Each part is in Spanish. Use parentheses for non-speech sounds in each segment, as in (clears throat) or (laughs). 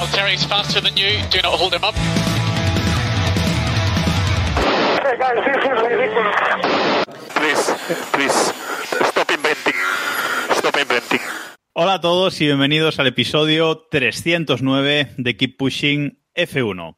Valtteri's faster than you. Do not hold him up. Hey guys, this is ridiculous. Please, please, stop inventing. Stop inventing. Hola a todos y bienvenidos al episodio 309 de Keep Pushing F1.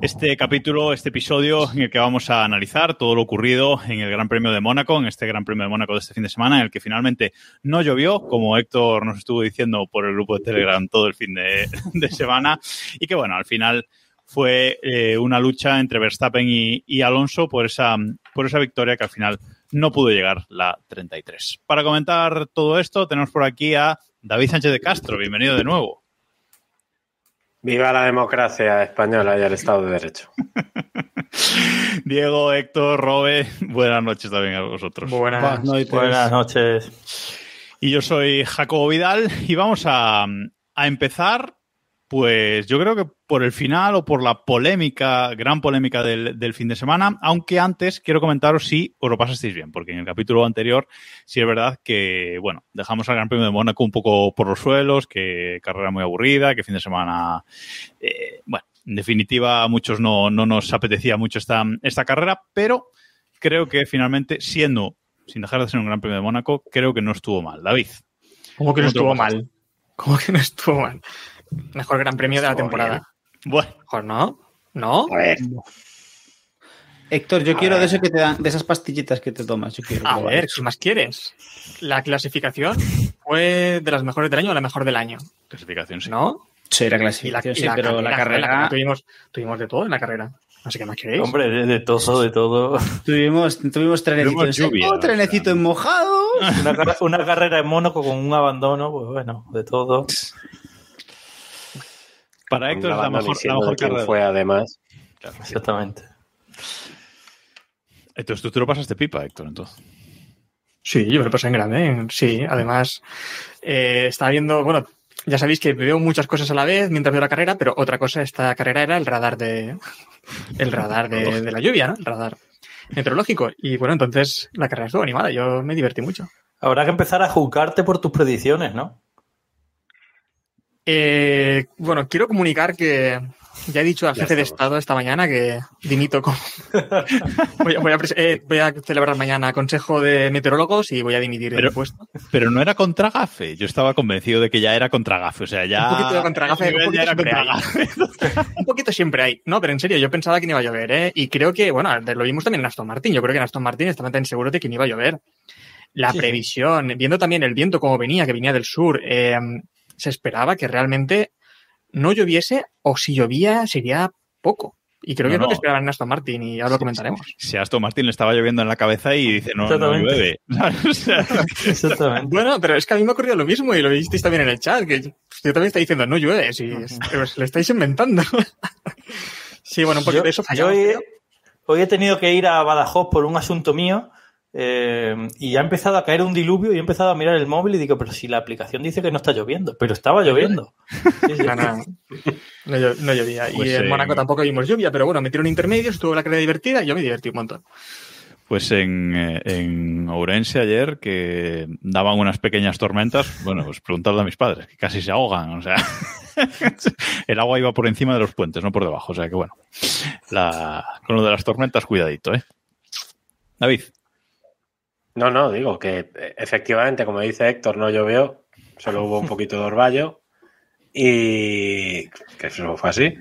Este capítulo, este episodio en el que vamos a analizar todo lo ocurrido en el Gran Premio de Mónaco, en este Gran Premio de Mónaco de este fin de semana, en el que finalmente no llovió, como Héctor nos estuvo diciendo por el grupo de Telegram todo el fin de, semana, y que bueno, al final fue eh, una lucha entre Verstappen y, y Alonso por esa, por esa victoria que al final no pudo llegar la 33. Para comentar todo esto, tenemos por aquí a David Sánchez de Castro. Bienvenido de nuevo. Viva la democracia española y el Estado de Derecho. (laughs) Diego, Héctor, Robe, buenas noches también a vosotros. Buenas noches. Buenas noches. Y yo soy Jacobo Vidal y vamos a, a empezar, pues yo creo que por el final o por la polémica, gran polémica del, del fin de semana, aunque antes quiero comentaros si os lo pasasteis bien, porque en el capítulo anterior sí es verdad que, bueno, dejamos al Gran Premio de Mónaco un poco por los suelos, que carrera muy aburrida, que fin de semana, eh, bueno, en definitiva a muchos no, no nos apetecía mucho esta, esta carrera, pero creo que finalmente, siendo, sin dejar de ser un Gran Premio de Mónaco, creo que no estuvo mal. David. ¿Cómo que no ¿Cómo te lo estuvo mal? ¿Cómo que no estuvo mal? Mejor gran premio de la temporada. Bueno, Mejor, ¿no? ¿No? A ver, Héctor, yo quiero de eso que te dan, de esas pastillitas que te tomas. Yo quiero A probar. ver, ¿qué más quieres? La clasificación fue de las mejores del año o la mejor del año, clasificación sí. ¿no? Sí, la Y la, clasificación, y sí, pero la carrera. tuvimos, tuvimos de todo en la carrera. Así que más queréis. Hombre, de, de todo, de todo. Tuvimos, tuvimos trenecito Tuvimos en seco, trenecito o sea. en mojado. Una, carre- una carrera en Mónaco con un abandono, pues bueno, de todo. Para Héctor es la mejor, la mejor de carrera. fue además. Exactamente. Entonces tú te lo pasaste pipa, Héctor, entonces. Sí, yo me lo pasé en grande. Sí, además, eh, estaba viendo, bueno, ya sabéis que veo muchas cosas a la vez mientras veo la carrera, pero otra cosa, esta carrera era el radar de, (laughs) el radar de, de la lluvia, ¿no? El radar meteorológico. Y bueno, entonces la carrera estuvo animada, yo me divertí mucho. Habrá que empezar a juzgarte por tus predicciones, ¿no? Eh, bueno, quiero comunicar que ya he dicho al jefe de. Estado esta mañana que dimito con... (laughs) voy, a, voy a pres- eh, voy a celebrar mañana consejo de meteorólogos y voy a dimitir Pero- del puesto. Pero no era contra Gafe. Yo estaba convencido de que ya era contra Gafe. O sea, ya. Un poquito de contra Gafe, el un ya era poquito contra Gafe. Un poquito siempre hay. No, pero en serio, yo pensaba que no iba a llover, ¿eh? Y creo que, bueno, lo vimos también en Aston Martin. Yo creo que en Aston Martin estaban tan seguros de que no iba a llover. La sí. previsión, viendo también el viento como venía, que venía del sur, eh, se esperaba que realmente no lloviese o si llovía sería poco. Y creo No, que es lo no. que esperaban en Aston Martin y ahora lo comentaremos. Si a Aston Martin le estaba lloviendo en la cabeza y dice, no, no llueve. (laughs) O sea, (laughs) Exactamente. Bueno, pero es que a mí me ha ocurrido lo mismo y lo visteis también en el chat, que yo también está diciendo no llueve, si os lo estáis inventando. (laughs) sí, bueno, un poquito Yo, de eso yo hoy, pero- hoy he tenido que ir a Badajoz por un asunto mío eh, y ha empezado a caer un diluvio y he empezado a mirar el móvil y digo, pero si la aplicación dice que no está lloviendo, pero estaba lloviendo. Sí, sí. No, no, no, llo- no llovía. Pues, y en eh, Mónaco tampoco vimos lluvia, pero bueno, metieron intermedios, estuvo la carrera divertida y yo me divertí un montón. Pues en, eh, en Ourense ayer, que daban unas pequeñas tormentas, bueno, pues preguntadle a mis padres, que casi se ahogan, o sea, (laughs) el agua iba por encima de los puentes, no por debajo, o sea que bueno, la, con lo de las tormentas, cuidadito, ¿eh? David, No, no, digo que eh, efectivamente, como dice Héctor, no llovió, solo hubo un (laughs) poquito de orvallo y que eso fue así.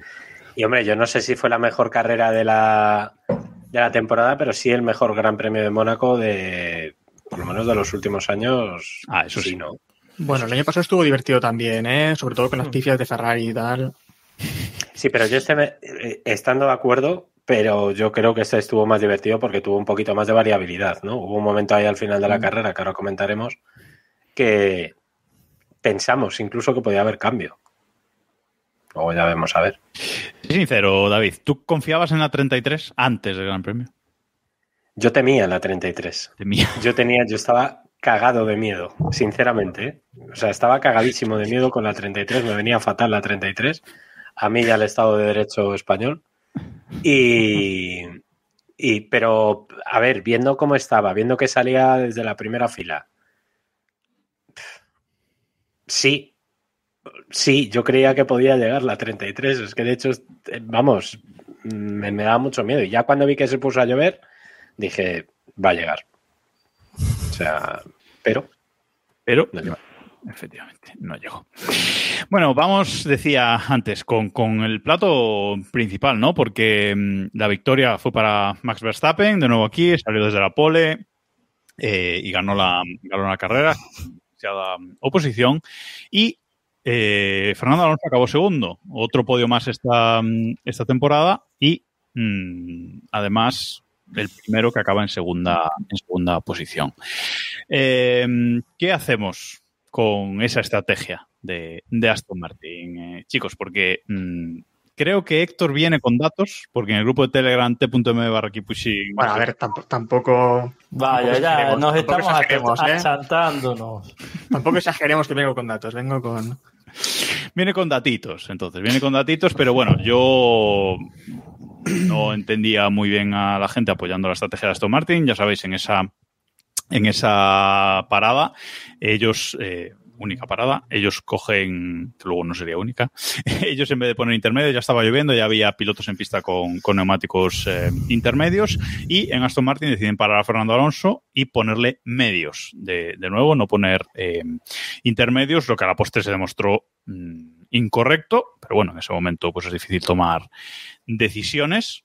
Y hombre, yo no sé si fue la mejor carrera de la, de la temporada, pero sí el mejor Gran Premio de Mónaco de, por lo menos de los últimos años. Ah, eso sí. ¿no? Bueno, el año pasado estuvo divertido también, ¿eh? sobre todo con las pifias de Ferrari y tal. Sí, pero yo este me- eh, estando de acuerdo, pero yo creo que este estuvo más divertido porque tuvo un poquito más de variabilidad, ¿no? Hubo un momento ahí al final de la carrera, que ahora comentaremos, que pensamos incluso que podía haber cambio. Luego ya vemos a ver. Sincero, David, ¿tú confiabas en la 33 antes del Gran Premio? Yo temía la 33. Temía. Yo tenía, yo estaba cagado de miedo, sinceramente. ¿eh? O sea, estaba cagadísimo de miedo con la 33, me venía fatal la 33, a mí y al Estado de Derecho español. Y, y, pero, a ver, viendo cómo estaba, viendo que salía desde la primera fila, sí, sí, yo creía que podía llegar la 33, es que de hecho, eh, vamos, me, me daba mucho miedo. Y ya cuando vi que se puso a llover, dije, va a llegar. O sea, pero Pero, no. Efectivamente, no llegó. Bueno, vamos, decía antes, con, con el plato principal, ¿no? Porque mm, la victoria fue para Max Verstappen, de nuevo aquí, salió desde la pole eh, y ganó la, ganó la carrera, oposición. Y eh, Fernando Alonso acabó segundo, otro podio más esta, mm, esta temporada y mm, además el primero que acaba en segunda, en segunda posición. Eh, ¿Qué hacemos con esa estrategia de, de Aston Martin, eh, chicos? Porque mm, creo que Héctor viene con datos, porque en el grupo de Telegram t.m barra Bueno, a ver, tampo- tampoco. Vaya, tampoco ya nos tampoco estamos ¿eh? achantándonos. Tampoco exageremos que vengo con datos, vengo con. Viene con datitos, entonces, viene con datitos, pero bueno, yo no entendía muy bien a la gente apoyando la estrategia de Aston Martin, ya sabéis, en esa, en esa parada, ellos, eh, única parada, ellos cogen, luego no sería única, (laughs) ellos en vez de poner intermedios, ya estaba lloviendo, ya había pilotos en pista con, con neumáticos eh, intermedios, y en Aston Martin deciden parar a Fernando Alonso y ponerle medios, de, de nuevo, no poner eh, intermedios, lo que a la postre se demostró mm, incorrecto, pero bueno, en ese momento pues es difícil tomar decisiones,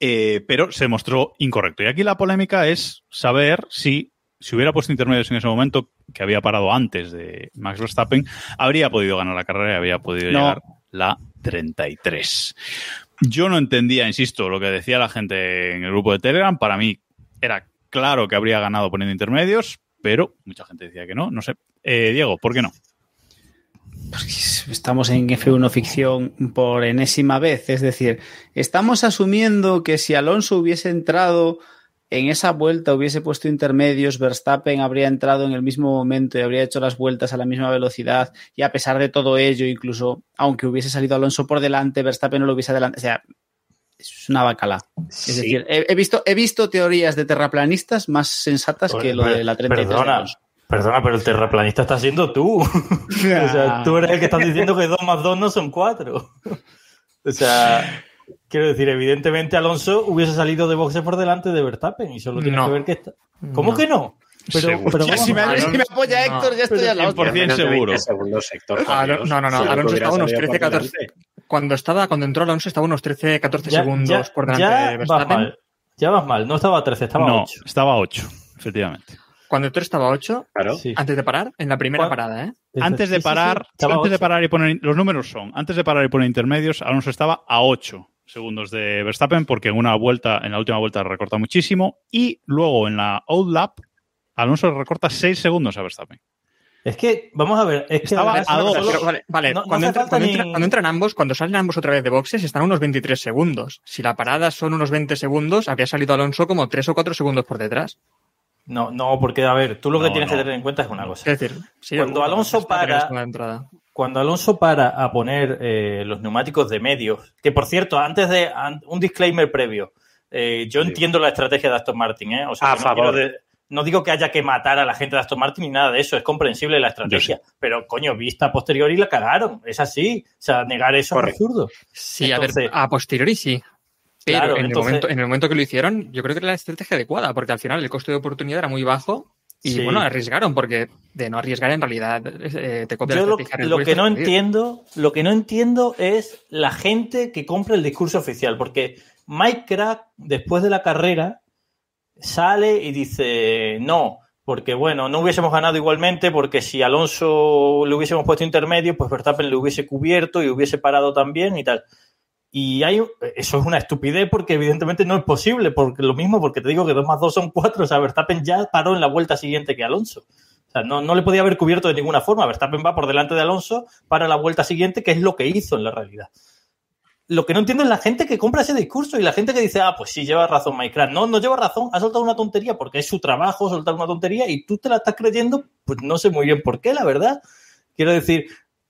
eh, pero se demostró incorrecto. Y aquí la polémica es saber si, si hubiera puesto intermedios en ese momento, que había parado antes de Max Verstappen, habría podido ganar la carrera y habría podido No. llegar la 33. Yo no entendía, insisto, lo que decía la gente en el grupo de Telegram. Para mí era claro que habría ganado poniendo intermedios, pero mucha gente decía que no. No sé. Eh, Diego, ¿por qué no? Estamos en F1 ficción por enésima vez. Es decir, estamos asumiendo que si Alonso hubiese entrado en esa vuelta, hubiese puesto intermedios, Verstappen habría entrado en el mismo momento y habría hecho las vueltas a la misma velocidad. Y a pesar de todo ello, incluso aunque hubiese salido Alonso por delante, Verstappen no lo hubiese adelante. O sea, es una bacala. Es decir, he, he visto, he visto teorías de terraplanistas más sensatas que lo de la 33 de Perdona. Perdona, pero el terraplanista está siendo tú. (laughs) o sea, tú eres el que estás diciendo que 2 más 2 no son 4. o sea, quiero decir, evidentemente Alonso hubiese salido de boxe por delante de Verstappen y solo tienes No. que ver que está. ¿Cómo No. que no? Pero, pero vamos si, me, a ver. si me apoya No. Héctor, ya estoy Pero a la otra. 100% Menos de seguro. 20 segundos, Héctor, por Ah, no, Dios. no, no, no, Alonso estaba unos salido por 13, 14. delante. Cuando estaba, cuando entró Alonso estaba unos 13, 14 Ya- segundos ya- por delante ya de vas Verstappen. mal. Ya vas mal. No estaba a 13, estaba a no, 8. estaba a 8, efectivamente. Cuando tú estaba a 8, Claro. Sí. antes de parar, en la primera ¿Cuál? parada, ¿eh? Antes de Sí, sí, sí, parar, antes de parar y poner los números son, antes de parar y poner intermedios, Alonso estaba a 8 segundos de Verstappen porque en una vuelta, en la última vuelta recorta muchísimo y luego en la outlap Alonso recorta 6 segundos a Verstappen. Es que, vamos a ver, es que Estaba además a dos. Pero, vale, vale, No- no cuando, entra- cuando ni- entra- cuando entran ambos, cuando salen ambos otra vez de boxes, están unos 23 segundos. Si la parada son unos 20 segundos, habría salido Alonso como 3 o 4 segundos por detrás. No, no, porque a ver, tú lo que tienes no. que tener en cuenta es una cosa. Es decir, sí, Cuando Alonso para-. Cuando Alonso para a poner eh, los neumáticos de medios, que por cierto, antes de an- un disclaimer previo, eh, yo Sí. entiendo la estrategia de Aston Martin, ¿eh? O sea, A no, favor. quiero de- no digo que haya que matar a la gente de Aston Martin ni nada de eso, es comprensible la estrategia, pero coño, vista a posteriori la cagaron, es así, o sea, negar eso Correcto. es absurdo. Sí, Entonces- a ver, a posteriori sí. Pero Claro, en, entonces- el momento, en el momento que lo hicieron, yo creo que era la estrategia adecuada, porque al final el coste de oportunidad era muy bajo y Sí. bueno, arriesgaron, porque de no arriesgar en realidad eh, te copia Yo lo, lo que no entiendo, lo que no entiendo es la gente que compra el discurso oficial, porque Mike Crack, después de la carrera, sale y dice no, porque bueno, no hubiésemos ganado igualmente, porque si Alonso le hubiésemos puesto intermedio, pues Verstappen le hubiese cubierto y hubiese parado también y tal. Y hay, eso es una estupidez porque evidentemente no es posible, porque lo mismo, porque te digo que 2 más 2 son 4, o sea, Verstappen ya paró en la vuelta siguiente que Alonso. O sea, no, no le podía haber cubierto de ninguna forma. Verstappen va por delante de Alonso para la vuelta siguiente, que es lo que hizo en la realidad. Lo que no entiendo es la gente que compra ese discurso y la gente que dice, ah, pues sí, lleva razón Minecraft. No, no lleva razón, ha soltado una tontería porque es su trabajo soltar una tontería y tú te la estás creyendo, pues no sé muy bien por qué, la verdad. Quiero decir,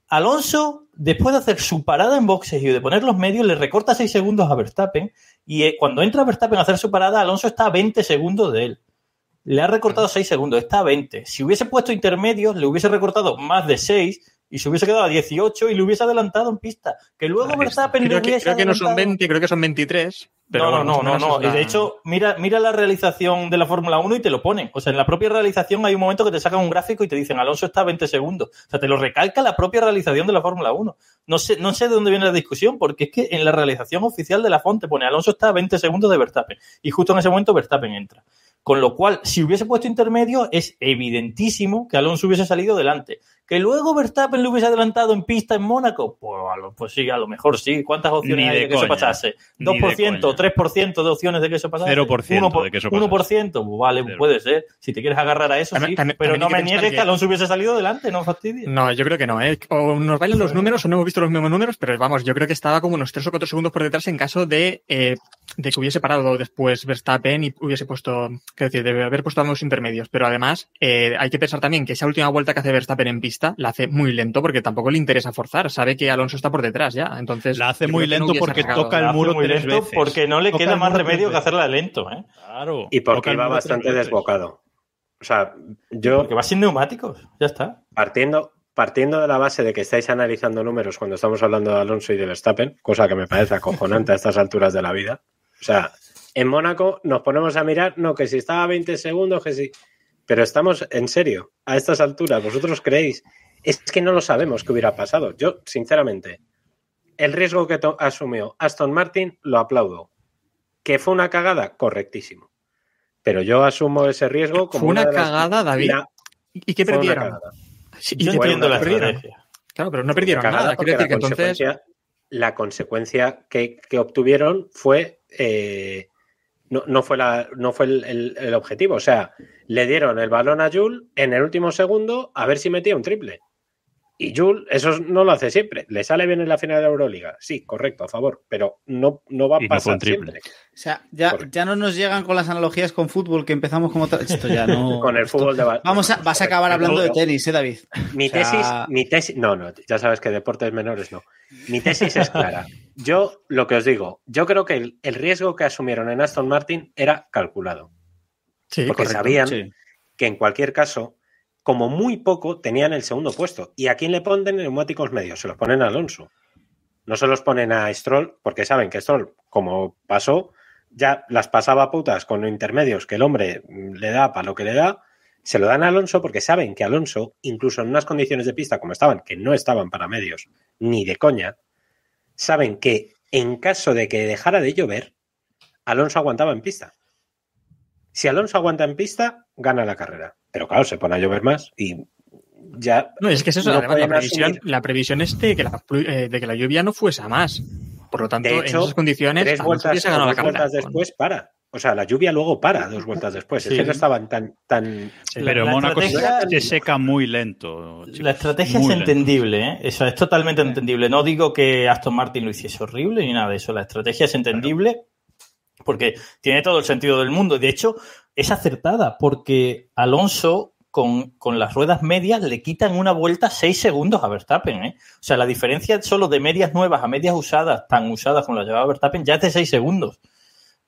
Alonso, después de hacer su parada en boxes y de poner los medios, le recorta 6 segundos a Verstappen y eh, cuando entra Verstappen a hacer su parada, Alonso está a 20 segundos de él. Le ha recortado 6 segundos, está a 20. Si hubiese puesto intermedios, le hubiese recortado más de 6 y se hubiese quedado a 18 y le hubiese adelantado en pista. Que luego Verstappen Creo que, hubiese creo que no son adelantado. 20, creo que son 23. Pero no, bueno, no, no, no. la- Y de hecho, mira, mira la realización de la Fórmula 1 y te lo ponen. O sea, en la propia realización hay un momento que te sacan un gráfico y te dicen Alonso está a 20 segundos. O sea, te lo recalca la propia realización de la Fórmula 1. No sé, no sé de dónde viene la discusión, porque es que en la realización oficial de la Fonte pone Alonso está a 20 segundos de Verstappen. Y justo en ese momento Verstappen entra. Con lo cual, si hubiese puesto intermedio, es evidentísimo que Alonso hubiese salido delante. Que luego Verstappen le hubiese adelantado en pista en Mónaco, pues, a lo- pues sí, a lo mejor sí. ¿Cuántas opciones Ni hay de de que eso coña. pasase? Ni de ¿2%, coña. 3% de opciones de que eso pasase? 0% 1%, de que eso pasase. 1%, pues vale, Cero. puede ser. Si te quieres agarrar a eso, También- sí. también- pero también no me niegues que- que Alonso hubiese salido delante, no fastidies. No, yo creo que no, ¿eh? O nos bailan los números o no hemos visto los mismos números, pero vamos, yo creo que estaba como unos 3 o 4 segundos por detrás en caso de, eh, de que hubiese parado después Verstappen y hubiese puesto, quiero decir, debe haber puesto ambos intermedios. Pero además, eh, hay que pensar también que esa última vuelta que hace Verstappen en pista la hace muy lento porque tampoco le interesa forzar, sabe que Alonso está por detrás ya. Entonces, La hace muy no lento porque toca el muro muy tres lento veces. porque no le Toca queda más remedio que hacerla lento, ¿eh? Claro. Y porque tres bastante desbocado. O sea, yo Porque va sin neumáticos, ya está. partiendo, partiendo de la base de que estáis analizando números cuando estamos hablando de Alonso y de Verstappen, cosa que me parece acojonante a estas alturas de la vida. O sea, en Mónaco nos ponemos a mirar, no, que si estaba a 20 segundos, que sí. Pero estamos en serio, a estas alturas, ¿vosotros creéis? Es que no lo sabemos qué hubiera pasado. Yo, sinceramente, el riesgo que asumió Aston Martin lo aplaudo. ¿Que fue una cagada? Correctísimo. Pero yo asumo ese riesgo como Fue una cagada, David. la- ¿Y qué perdieron? Sí, ¿y Yo la perdieron? estrategia. Claro, pero no perdieron cagada nada. Quiero decir que la entonces. consecuencia- La consecuencia que, que obtuvieron fue. eh, no, no fue, la, no fue el, el- objetivo. O sea, le dieron el balón a Jules en el último segundo a ver si metía un triple. Y Jules, eso no lo hace siempre. ¿Le sale bien en la final de la Euroliga? Sí, correcto, a favor. Pero no, no va a Y no pasar triple. siempre. O sea, ya, Correcto. ya no nos llegan con las analogías con fútbol que empezamos como tal. Esto ya no. (laughs) Con el esto- fútbol de Vamos a, no, vas a acabar hablando de No, tenis, ¿eh, David? Mi O sea- tesis, mi tesis, no, no, ya sabes que deportes menores no. Mi tesis es clara. Yo lo que os digo, yo creo que el, el riesgo que asumieron en Aston Martin era calculado, Sí, porque correcto. sabían Sí. que en cualquier caso, como muy poco, tenían el segundo puesto. ¿Y a quién le ponen neumáticos medios? Se los ponen a Alonso. No se los ponen a Stroll, porque saben que Stroll, como pasó, ya las pasaba putas con intermedios que el hombre mm, le da para lo que le da. Se lo dan a Alonso porque saben que Alonso, incluso en unas condiciones de pista como estaban, que no estaban para medios, ni de coña, saben que en caso de que dejara de llover, Alonso aguantaba en pista. Si Alonso aguanta en pista, gana la carrera. Pero claro, se pone a llover más y ya. No, es que es eso, no además, la previsión, la previsión es de que la, plu- eh, de que la lluvia no fuese a más. Por lo tanto, De en hecho, esas condiciones, tres vueltas, la carrera. vueltas después para. O sea, la lluvia luego para dos vueltas después. Es que no estaban tan. tan Sí. Pero en La Mónaco se- estrategia- se seca muy lento. chicos. La estrategia Muy es lento. entendible, ¿eh? Eso es totalmente entendible. No digo que Aston Martin lo hiciese horrible ni nada de eso. La estrategia es entendible porque tiene todo el sentido del mundo. De hecho, es acertada porque Alonso con, con las ruedas medias le quitan una vuelta seis segundos a Verstappen, ¿eh? O sea, la diferencia solo de medias nuevas a medias usadas, tan usadas como las llevaba Verstappen, ya es de seis segundos.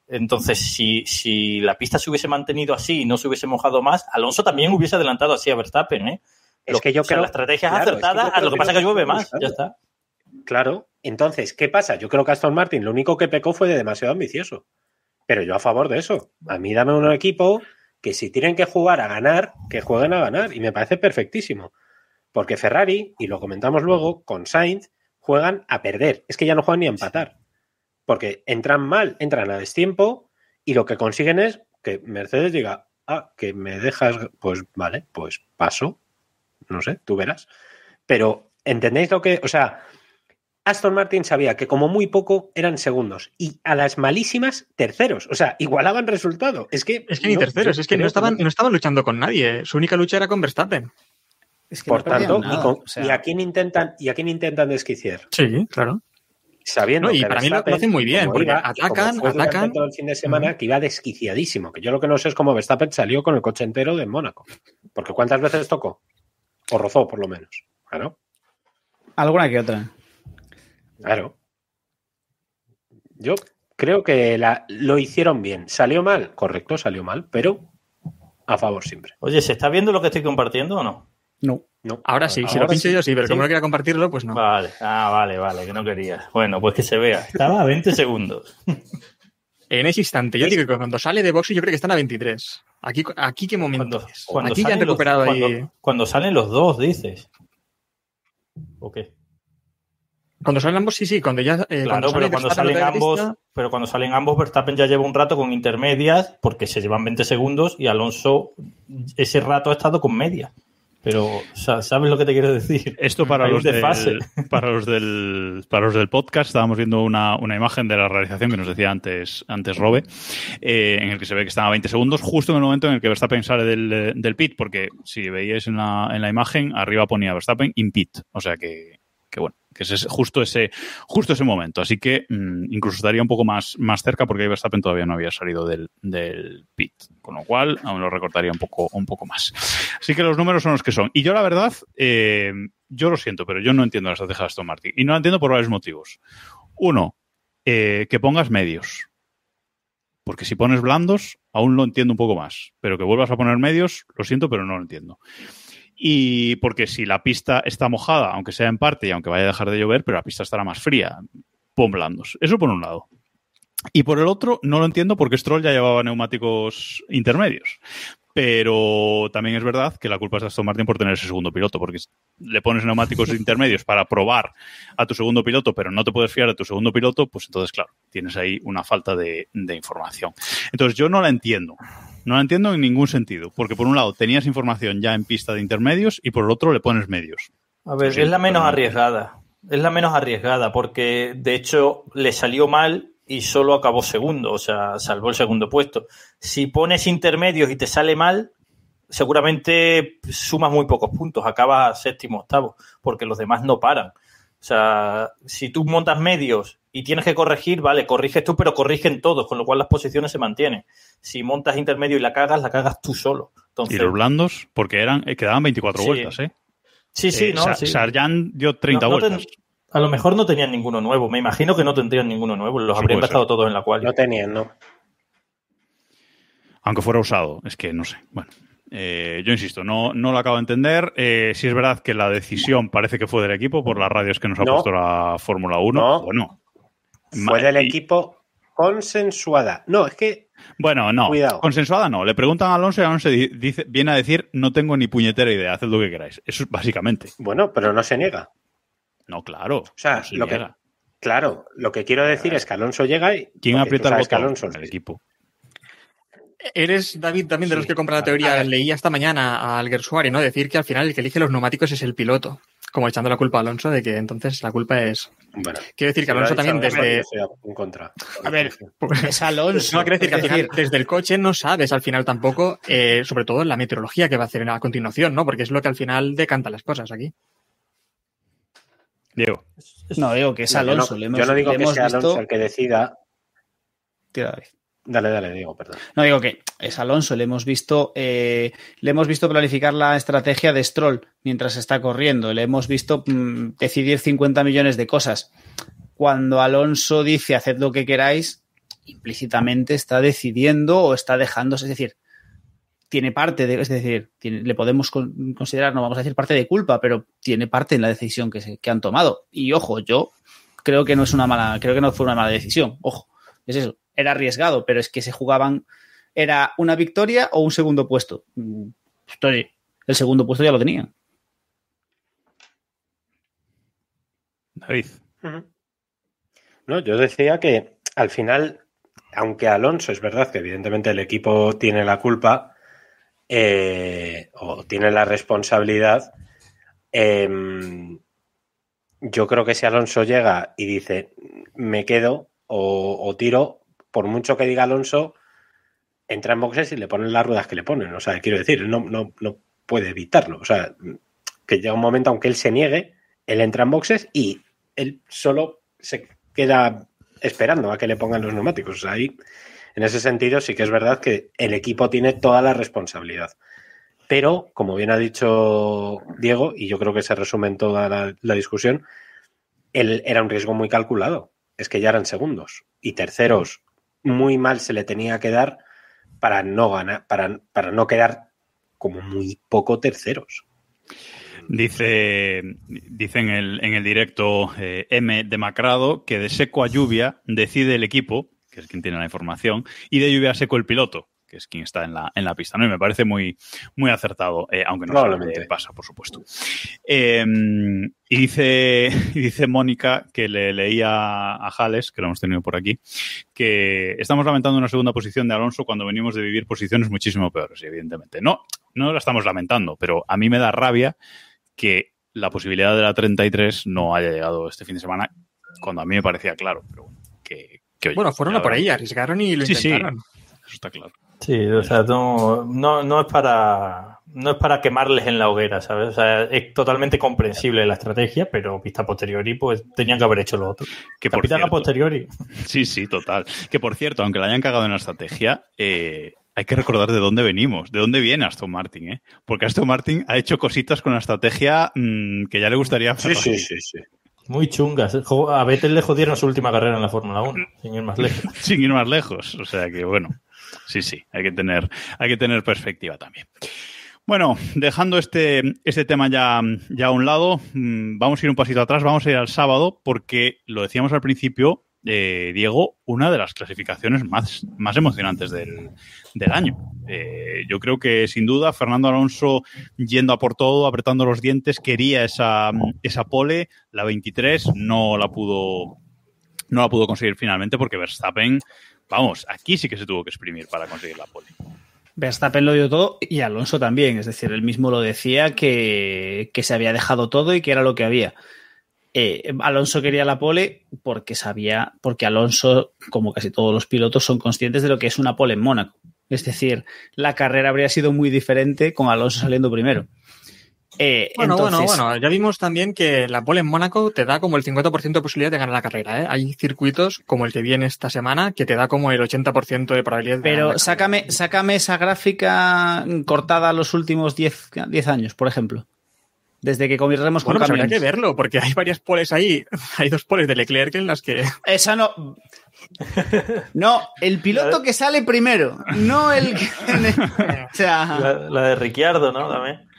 Entonces, si, si la pista se hubiese mantenido así y no se hubiese mojado más, Alonso también hubiese adelantado así a Verstappen, ¿eh? Es que yo o sea, creo. la estrategia es claro, es que yo acertada, lo que pasa es que llueve más, buscando. ya está. Claro. Entonces, ¿qué pasa? Yo creo que Aston Martin lo único que pecó fue de demasiado ambicioso. Pero yo a favor de eso. A mí dame un equipo que si tienen que jugar a ganar, que jueguen a ganar. Y me parece perfectísimo. Porque Ferrari, y lo comentamos luego, con Sainz, juegan a perder. Es que ya no juegan ni a empatar. Porque entran mal, entran a destiempo y lo que consiguen es que Mercedes diga, ah, que me dejas, pues vale, pues paso. No sé, tú verás. Pero, ¿entendéis lo que, o sea, Aston Martin sabía que como muy poco eran segundos y a las malísimas terceros. O sea, igualaban resultado. Es que, Es que ni no, terceros, es que no estaban, no estaban luchando con nadie. Su única lucha era con Verstappen. Es que Por no tanto, nada, y, con- o sea, ¿y a quién intentan, ¿y a quién intentan desquiciar? Sí, claro. Sabiendo No, y que para mí lo- lo hacen muy bien, como porque iba, atacan, atacan. todo el fin de semana que iba desquiciadísimo. Que yo lo que no sé es cómo Verstappen salió con el coche entero de Mónaco. Porque ¿cuántas veces tocó? O rozó, por lo menos. Claro, Alguna que otra. Claro. Yo creo que la- lo hicieron bien. ¿Salió mal? Correcto, salió mal, pero a favor siempre. Oye, ¿se está viendo lo que estoy compartiendo o no? No. No. Ahora sí, si Ahora lo pincho sí. yo sí, pero Sí. como no quería compartirlo, pues no. Vale, ah, vale, vale, que no querías. Bueno, pues que se vea. Estaba a 20 segundos. (laughs) En ese instante, yo digo que cuando sale de boxe, yo creo que están a 23. Aquí, aquí qué momento Cuando, es. cuando aquí ya han salen los- recuperado ahí. cuando, cuando salen los dos, dices. ¿O qué? Cuando salen ambos, sí, sí, cuando ya. eh, Claro, sale pero cuando salen ambos, pero cuando salen ambos, Verstappen ya lleva un rato con intermedias porque se llevan 20 segundos y Alonso ese rato ha estado con medias. Pero, o sea, ¿sabes lo que te quiero decir? Esto para Hay los, del, desfase. para los del para los del podcast estábamos viendo una, una imagen de la realización que nos decía antes antes Robe eh, en el que se ve que están a 20 segundos justo en el momento en el que Verstappen sale del, del pit porque si veíais en la, en la imagen arriba ponía Verstappen in pit o sea que, que bueno que es justo ese justo ese momento así que mm, incluso estaría un poco más más cerca porque Verstappen todavía no había salido del, del pit con lo cual aún lo recortaría un poco un poco más Así que los números son los que son. Y yo, la verdad, eh, yo lo siento, pero yo no entiendo la estrategia de Aston Martin. Y no la entiendo por varios motivos. Uno, eh, que pongas medios. Porque si pones blandos, aún lo entiendo un poco más. Pero que vuelvas a poner medios, lo siento, pero no lo entiendo. Y porque si la pista está mojada, aunque sea en parte y aunque vaya a dejar de llover, pero la pista estará más fría, pon blandos. Eso por un lado. Y por el otro, no lo entiendo porque Stroll ya llevaba neumáticos intermedios. Pero también es verdad que la culpa es de Aston Martin por tener ese segundo piloto, porque le pones neumáticos (laughs) intermedios para probar a tu segundo piloto, pero no te puedes fiar de tu segundo piloto, pues entonces, claro, tienes ahí una falta de, de información. Entonces, yo no la entiendo. No la entiendo en ningún sentido, porque por un lado tenías información ya en pista de intermedios y por el otro le pones medios. A ver, Sí, es la menos arriesgada. Es la menos arriesgada porque, de hecho, le salió mal y solo acabó segundo, o sea, salvó el segundo puesto. Si pones intermedios y te sale mal, seguramente sumas muy pocos puntos, acabas séptimo, octavo, porque los demás no paran. O sea, si tú montas medios y tienes que corregir, vale, corriges tú, pero corrigen todos, con lo cual las posiciones se mantienen. Si montas intermedio y la cagas, la cagas tú solo. Entonces, Y los blandos, porque eran, eh, quedaban 24 Sí. vueltas, ¿eh? sí, sí, Eh, no, Sa- sí. Sarjan dio 30 No- no vueltas. ten- a lo mejor no tenían ninguno nuevo. Me imagino que no tendrían ninguno nuevo. Los Sí, habrían gastado todos en la cual. No tenían, ¿no? aunque fuera usado. Es que no sé. Bueno, eh, yo insisto, no, no lo acabo de entender. Eh, si es verdad que la decisión parece que fue del equipo por las radios que nos ha No. puesto la Fórmula 1. No. Bueno, Fue Ma- del y- equipo consensuada. No, es que Bueno, no. Cuidado. Consensuada no. Le preguntan a Alonso y Alonso di- dice, viene a decir, no tengo ni puñetera idea, haced lo que queráis. Eso es básicamente. Bueno, pero no se niega. No, claro. O sea, no se lo que, niega. claro, lo que quiero decir es que Alonso llega y. ¿Quién aprieta el botón? Alonso El equipo. Eres, David, también de los que compra la A teoría. Leía esta mañana al Gersuari, ¿no? Decir que al final el que elige los neumáticos es el piloto. Como echando la culpa a Alonso de que entonces la culpa es. Bueno, Quiero decir que Alonso también desde. en contra. A ver, Es Alonso. No, quiero decir que al final, desde el coche no sabes al final tampoco, eh, sobre todo la meteorología que va a hacer a continuación, ¿no? Porque es lo que al final decanta las cosas aquí. Diego. No, digo que es No, yo no- Alonso. yo no digo que sea Alonso visto- el que decida. Tira, David. Dale, dale, digo, perdón. No digo que es Alonso, le hemos visto, eh, le hemos visto planificar la estrategia de Stroll mientras está corriendo, le hemos visto mm, decidir 50 millones de cosas. Cuando Alonso dice haced lo que queráis, implícitamente está decidiendo o está dejándose, es decir, tiene parte de, es decir, le podemos con- considerar, no vamos a decir parte de culpa, pero tiene parte en la decisión que, se- han tomado. Y ojo, yo creo que no es una mala, creo que no fue una mala decisión. Ojo, es eso, era arriesgado, pero es que se jugaban, era una victoria o un segundo puesto. Mm, Estoy, el segundo puesto ya lo tenían. David. No, yo decía que al final, aunque Alonso es verdad que evidentemente el equipo tiene la culpa eh, o tiene la responsabilidad, em, yo creo que si Alonso llega y dice me quedo o, o tiro, por mucho que diga Alonso, entra en boxes y le ponen las ruedas que le ponen. O sea, quiero decir, no, no, no puede evitarlo. O sea, que llega un momento, aunque él se niegue, él entra en boxes y él solo se queda esperando a que le pongan los neumáticos. O sea, ahí, en ese sentido, sí que es verdad que el equipo tiene toda la responsabilidad. Pero, como bien ha dicho Diego, y yo creo que se resume en toda la, la discusión, él era un riesgo muy calculado. Es que ya eran segundos. Y terceros, muy mal se le tenía que dar para no ganar, para, para no quedar como muy poco terceros. Dice, dice en, el, en el directo eh, M demacrado que de seco a lluvia decide el equipo, que es quien tiene la información, y de lluvia a seco el piloto, que es quien está en la, en la pista. ¿no? Y me parece muy, muy acertado, eh, aunque no Probablemente. se pasa, por supuesto. Eh, y dice, (laughs) y dice Mónica, que le leía a Jales, que lo hemos tenido por aquí, que estamos lamentando una segunda posición de Alonso cuando venimos de vivir posiciones muchísimo peores, y evidentemente. No, no la estamos lamentando, pero a mí me da rabia que la posibilidad de la 33 no haya llegado este fin de semana, cuando a mí me parecía claro, pero bueno, que, que oye, Bueno, fueron a por ahí, arriesgaron y lo Sí, sí. intentaron. Eso está claro. Sí, o sea, no, no, no es para no es para quemarles en la hoguera, ¿sabes? O sea, es totalmente comprensible la estrategia, pero vista a posteriori, pues tenían que haber hecho lo otro. Que por a cierto, posteriori. (laughs) Sí, sí, total. Que por cierto, aunque la hayan cagado en la estrategia, eh, hay que recordar de dónde venimos, de dónde viene Aston Martin, ¿eh? Porque Aston Martin ha hecho cositas con la estrategia mm, que ya le gustaría a Sí, sí, sí, sí. Muy chungas. A Vettel le jodieron su última carrera en la Fórmula 1, sin ir más lejos. (laughs) Sin ir más lejos. O sea que, bueno, sí, sí, hay que tener, hay que tener perspectiva también. Bueno, dejando este, este tema ya, ya a un lado, mm, vamos a ir un pasito atrás, vamos a ir al sábado, porque lo decíamos al principio, eh, Diego, una de las clasificaciones más, más emocionantes del, del año. Eh, yo creo que sin duda Fernando Alonso yendo a por todo, apretando los dientes, quería esa, esa pole, la 23 no la pudo no la pudo conseguir finalmente porque Verstappen, vamos, aquí sí que se tuvo que exprimir para conseguir la pole. Verstappen lo dio todo y Alonso también. Es decir, él mismo lo decía que, que se había dejado todo y que era lo que había. Eh, Alonso quería la pole porque sabía, porque Alonso, como casi todos los pilotos, son conscientes de lo que es una pole en Mónaco. Es decir, la carrera habría sido muy diferente con Alonso saliendo primero. Eh, Bueno, entonces, bueno, bueno, ya vimos también que la pole en Mónaco te da como el 50% de posibilidad de ganar la carrera. ¿eh? Hay circuitos como el que viene esta semana que te da como el 80% de probabilidad de ganar Pero sácame, sácame esa gráfica cortada los últimos 10 10 años, por ejemplo. Desde que convirtemos con Bueno, pues habría que verlo, porque hay varias poles ahí. (laughs) Hay dos poles de Leclerc en las que. Esa no. (laughs) No, el piloto que sale primero, no el que. (laughs) o sea, La, la de Ricciardo, ¿no? También.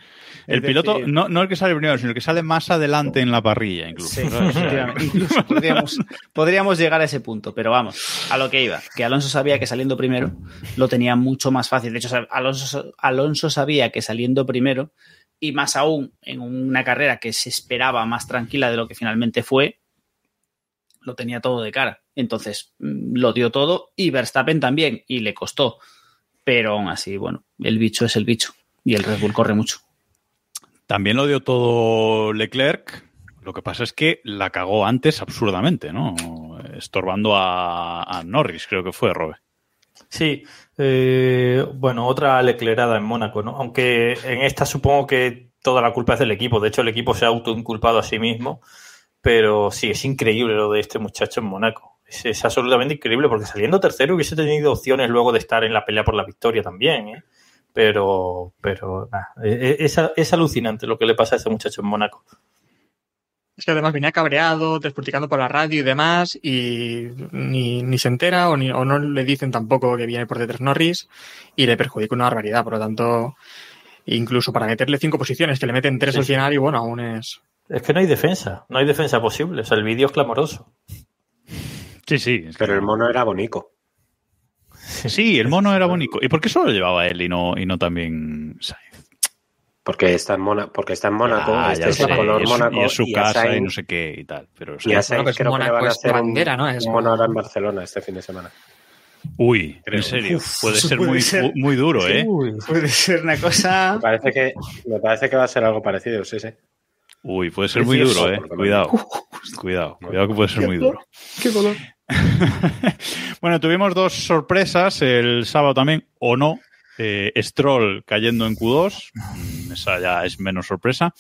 El piloto, no, no el que sale primero, sino el que sale más adelante en la parrilla, incluso. Sí. (laughs) Incluso podríamos, podríamos llegar a ese punto, pero vamos, a lo que iba, que Alonso sabía que saliendo primero lo tenía mucho más fácil. De hecho, Alonso, Alonso sabía que saliendo primero, y más aún en una carrera que se esperaba más tranquila de lo que finalmente fue, lo tenía todo de cara. Entonces, mm, lo dio todo y Verstappen también, y le costó. Pero aún así, bueno, el bicho es el bicho, y el Red Bull corre mucho. También lo dio todo Leclerc. Lo que pasa es que la cagó antes absurdamente, ¿no? Estorbando a, Norris, creo que fue, Robe. Sí, eh, bueno, otra leclerada en Mónaco, ¿no? Aunque en esta supongo que toda la culpa es del equipo. De hecho, el equipo se ha autoinculpado a sí mismo. Pero sí, es increíble lo de este muchacho en Mónaco. Es, es absolutamente increíble porque saliendo tercero hubiese tenido opciones luego de estar en la pelea por la victoria también, ¿eh? Pero, pero nada, es, es- es alucinante lo que le pasa a ese muchacho en Mónaco. Es que además venía cabreado, despotricando por la radio y demás, y ni, ni se entera o, ni, o no le dicen tampoco que viene por detrás Norris, y le perjudica una barbaridad. Por lo tanto, incluso para meterle cinco posiciones, que le meten tres Sí, al final, y bueno, aún es. Es que no hay defensa, no hay defensa posible. O sea, el vídeo es clamoroso. Sí, sí. es que- Pero el mono era bonico. Sí, el mono era bonito. ¿Y por qué solo llevaba él y no, y no también Sainz? Porque está en, Mona- porque está en Mónaco, Ah, este es sé, el color y es, Mónaco. y es su y casa y no sé qué y tal. Pero y a Sainz- pues creo que le Mónaco van a hacer un, bandera, ¿no? Es- un mono ahora en Barcelona este fin de semana. Uy, Creo. en serio, puede (laughs) ser puede muy, ser. muy duro, ¿eh? Puede ser una cosa. Me parece que, me parece que va a ser algo parecido, sí, sí. Uy, puede ser muy duro, eh. lo Cuidado. Cuidado, cuidado que puede ser muy duro. Qué dolor. (laughs) bueno, tuvimos dos sorpresas el sábado también, o no. Eh, Stroll cayendo en Q2, mm, esa ya es menos sorpresa,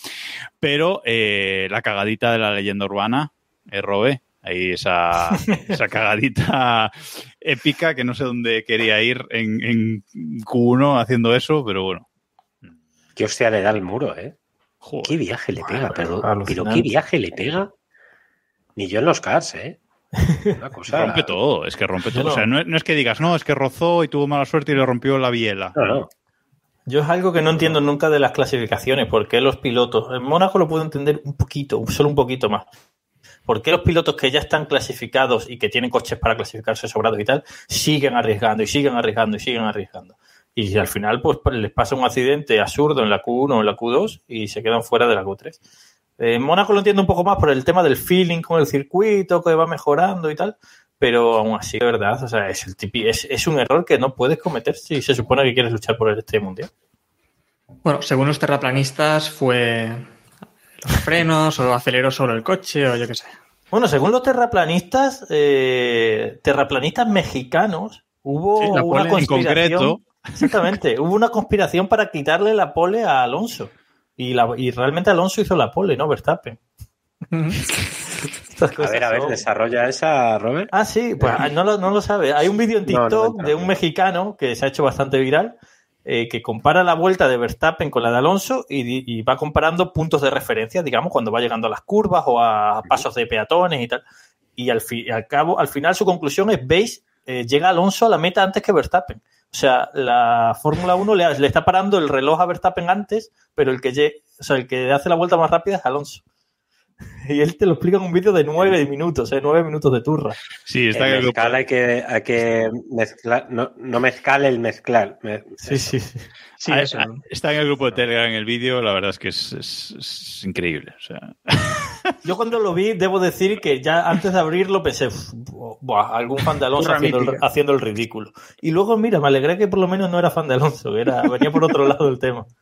pero eh, la cagadita de la leyenda urbana, Robe, ahí esa, (laughs) esa cagadita épica que no sé dónde quería ir en, en Q1 haciendo eso, pero bueno. Qué hostia le da el muro, ¿eh? Joder. ¿Qué viaje le pega? Pero, pero. ¿qué viaje le pega? Ni yo en los cars, ¿eh? Cosa... Rompe todo, es que rompe todo. No, no. O sea, no, no es que digas, no, es que rozó y tuvo mala suerte y le rompió la biela. No, no. Yo es algo que no entiendo nunca de las clasificaciones. ¿Por qué los pilotos? En Mónaco lo puedo entender un poquito, solo un poquito más. ¿Por qué los pilotos que ya están clasificados y que tienen coches para clasificarse sobrados y tal, siguen arriesgando y siguen arriesgando y siguen arriesgando? Y al final, pues les pasa un accidente absurdo en la Q1 o en la Q2 y se quedan fuera de la Q3. Eh, En Mónaco lo entiendo un poco más por el tema del feeling con el circuito, que va mejorando y tal, pero aún así, de verdad, o sea, es, el tipi- es, es un error que no puedes cometer si se supone que quieres luchar por el este mundial. Bueno, según los terraplanistas fue los frenos o aceleró solo el coche o yo qué sé. Bueno, según los terraplanistas, eh, terraplanistas mexicanos, hubo Sí, la una en conspiración. concreto. Exactamente, hubo una conspiración para quitarle la pole a Alonso. Y, la- y realmente Alonso hizo la pole, no Verstappen. (laughs) A ver, a ver, son- desarrolla esa, Robert. Ah, sí, pues ah, no lo, no lo sabe. Hay un vídeo en No, no TikTok de un mexicano que se ha hecho bastante viral, eh, que compara la vuelta de Verstappen con la de Alonso y va comparando puntos de referencia, digamos, cuando va llegando a las curvas o a pasos de peatones y tal. Y al, fi- al cabo, al final su conclusión es, veis, eh, llega Alonso a la meta antes que Verstappen. O sea, la Fórmula 1 le, le está parando el reloj a Verstappen antes, pero el que, lle- o sea, el que hace la vuelta más rápida es Alonso. (laughs) Y él te lo explica en un vídeo de nueve minutos, ¿eh? nueve minutos de turra. Sí, está en el el grupo. mezcal hay que, hay que mezclar, no, no mezcal el mezclar. Me- Sí, sí, sí. Sí, Ah, eso. ah, Está en el grupo de Telegram en el vídeo, la verdad es que es, es- es increíble. O sea, (laughs) Yo cuando lo vi, debo decir que ya antes de abrirlo pensé, "Uf, buah, algún fan de Alonso haciendo el, haciendo el ridículo. Y luego, mira, me alegré que por lo menos no era fan de Alonso, que era, venía por otro lado del tema. (laughs)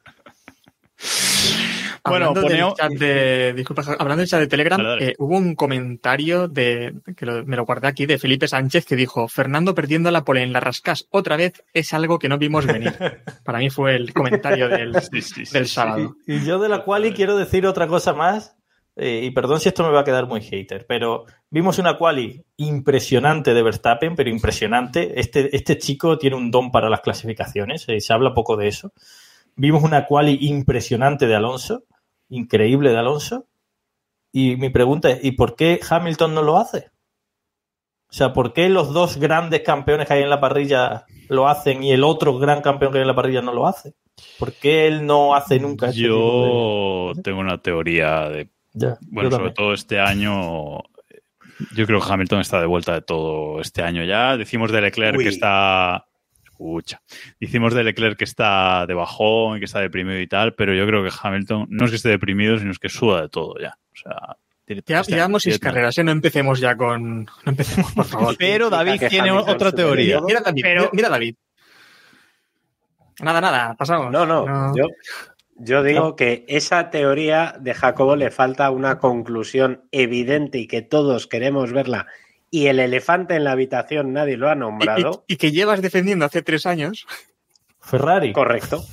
Bueno, hablando, del poneo- chat de, disculpa, hablando del chat de Telegram, Dale, dale. eh, hubo un comentario de que lo- me lo guardé aquí de Felipe Sánchez que dijo Fernando perdiendo la pole en la rascas otra vez es algo que no vimos venir. (laughs) Para mí fue el comentario del, sí, sí, sí, del sí. sábado. Y yo de la quali quiero decir otra cosa más, eh, y perdón si esto me va a quedar muy hater, pero vimos una quali impresionante de Verstappen, pero impresionante. Este, este chico tiene un don para las clasificaciones, eh, se habla poco de eso. Vimos una quali impresionante de Alonso, increíble de Alonso. Y mi pregunta es, ¿y por qué Hamilton no lo hace? O sea, ¿por qué los dos grandes campeones que hay en la parrilla lo hacen y el otro gran campeón que hay en la parrilla no lo hace? ¿Por qué él no hace nunca este Yo tengo una teoría de. Bueno, sobre todo este año. Yo creo que Hamilton está de vuelta de todo este año ya. Decimos de Leclerc Uy. que está. Escucha. Decimos de Leclerc que está de bajón y que está deprimido y tal, pero yo creo que Hamilton no es que esté deprimido, sino es que suda de todo ya. O sea, Ya está- llevamos seis carreras, ¿eh? no empecemos ya con... No empecemos, por favor. (laughs) Pero David tiene Hamilton otra teoría. Mira David, Pero- mira, David. Nada, nada, pasamos. No, no, Yo, yo digo que esa teoría de Jacobo le falta una conclusión evidente y que todos queremos verla. Y el elefante en la habitación nadie lo ha Y- y- nombrado. y que llevas defendiendo hace tres años. Ferrari. Correcto.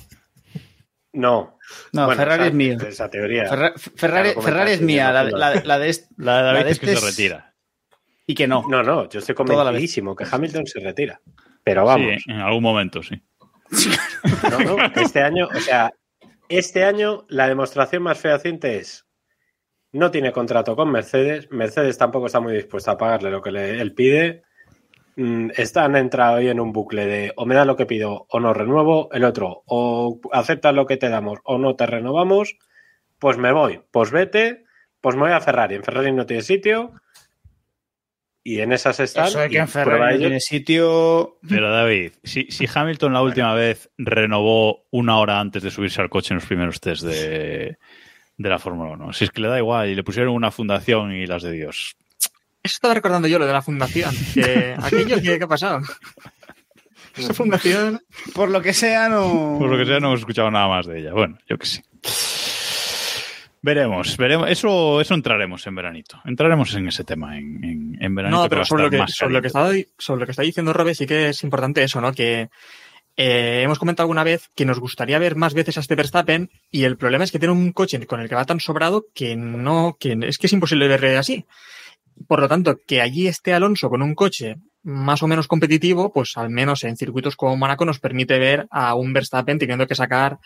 No. No, Bueno, Ferrari esa- es mío. Esa teoría. Ferra- Ferrari, Ferrari es mía, la, la- dudas. la de este- La de David La de es que este se es- retira. y que no. No, no, yo estoy convencidísimo que Hamilton se retira. Pero vamos, Sí, en algún momento, sí. no, no, este año, o sea, este año la demostración más fehaciente es no tiene contrato con Mercedes, Mercedes tampoco está muy dispuesta a pagarle lo que él pide. Mm, Están entrado ahí en un bucle de o me da lo que pido o no renuevo, el otro o aceptas lo que te damos o no te renovamos, pues me voy, pues vete, pues me voy a Ferrari, en Ferrari no tiene sitio y en esas están. Eso de que en prueba Ferrari no ello- tiene sitio. Pero David, si, si Hamilton la última vez renovó una hora antes de subirse al coche en los primeros test de, de la Fórmula 1, si es que le da igual y le pusieron una fundación y las de Dios. Eso estaba recordando yo lo de la fundación. Que (laughs) aquello que, ¿qué ha pasado. Esa fundación. Por lo que sea, no. Por lo que sea, no hemos escuchado nada más de ella. Bueno, yo que sé. Veremos, veremos. Eso, eso entraremos en veranito. Entraremos en ese tema en, en, en veranito. No, pero sobre lo, que, sobre, lo que caliente. está, sobre lo que está diciendo Robe, sí que es importante eso, ¿no? Que eh, hemos comentado alguna vez que nos gustaría ver más veces a este Verstappen y el problema es que tiene un coche con el que va tan sobrado que no, que es que es imposible verle así. Por lo tanto, que allí esté Alonso con un coche más o menos competitivo, pues al menos en circuitos como Mónaco nos permite ver a un Verstappen teniendo que sacar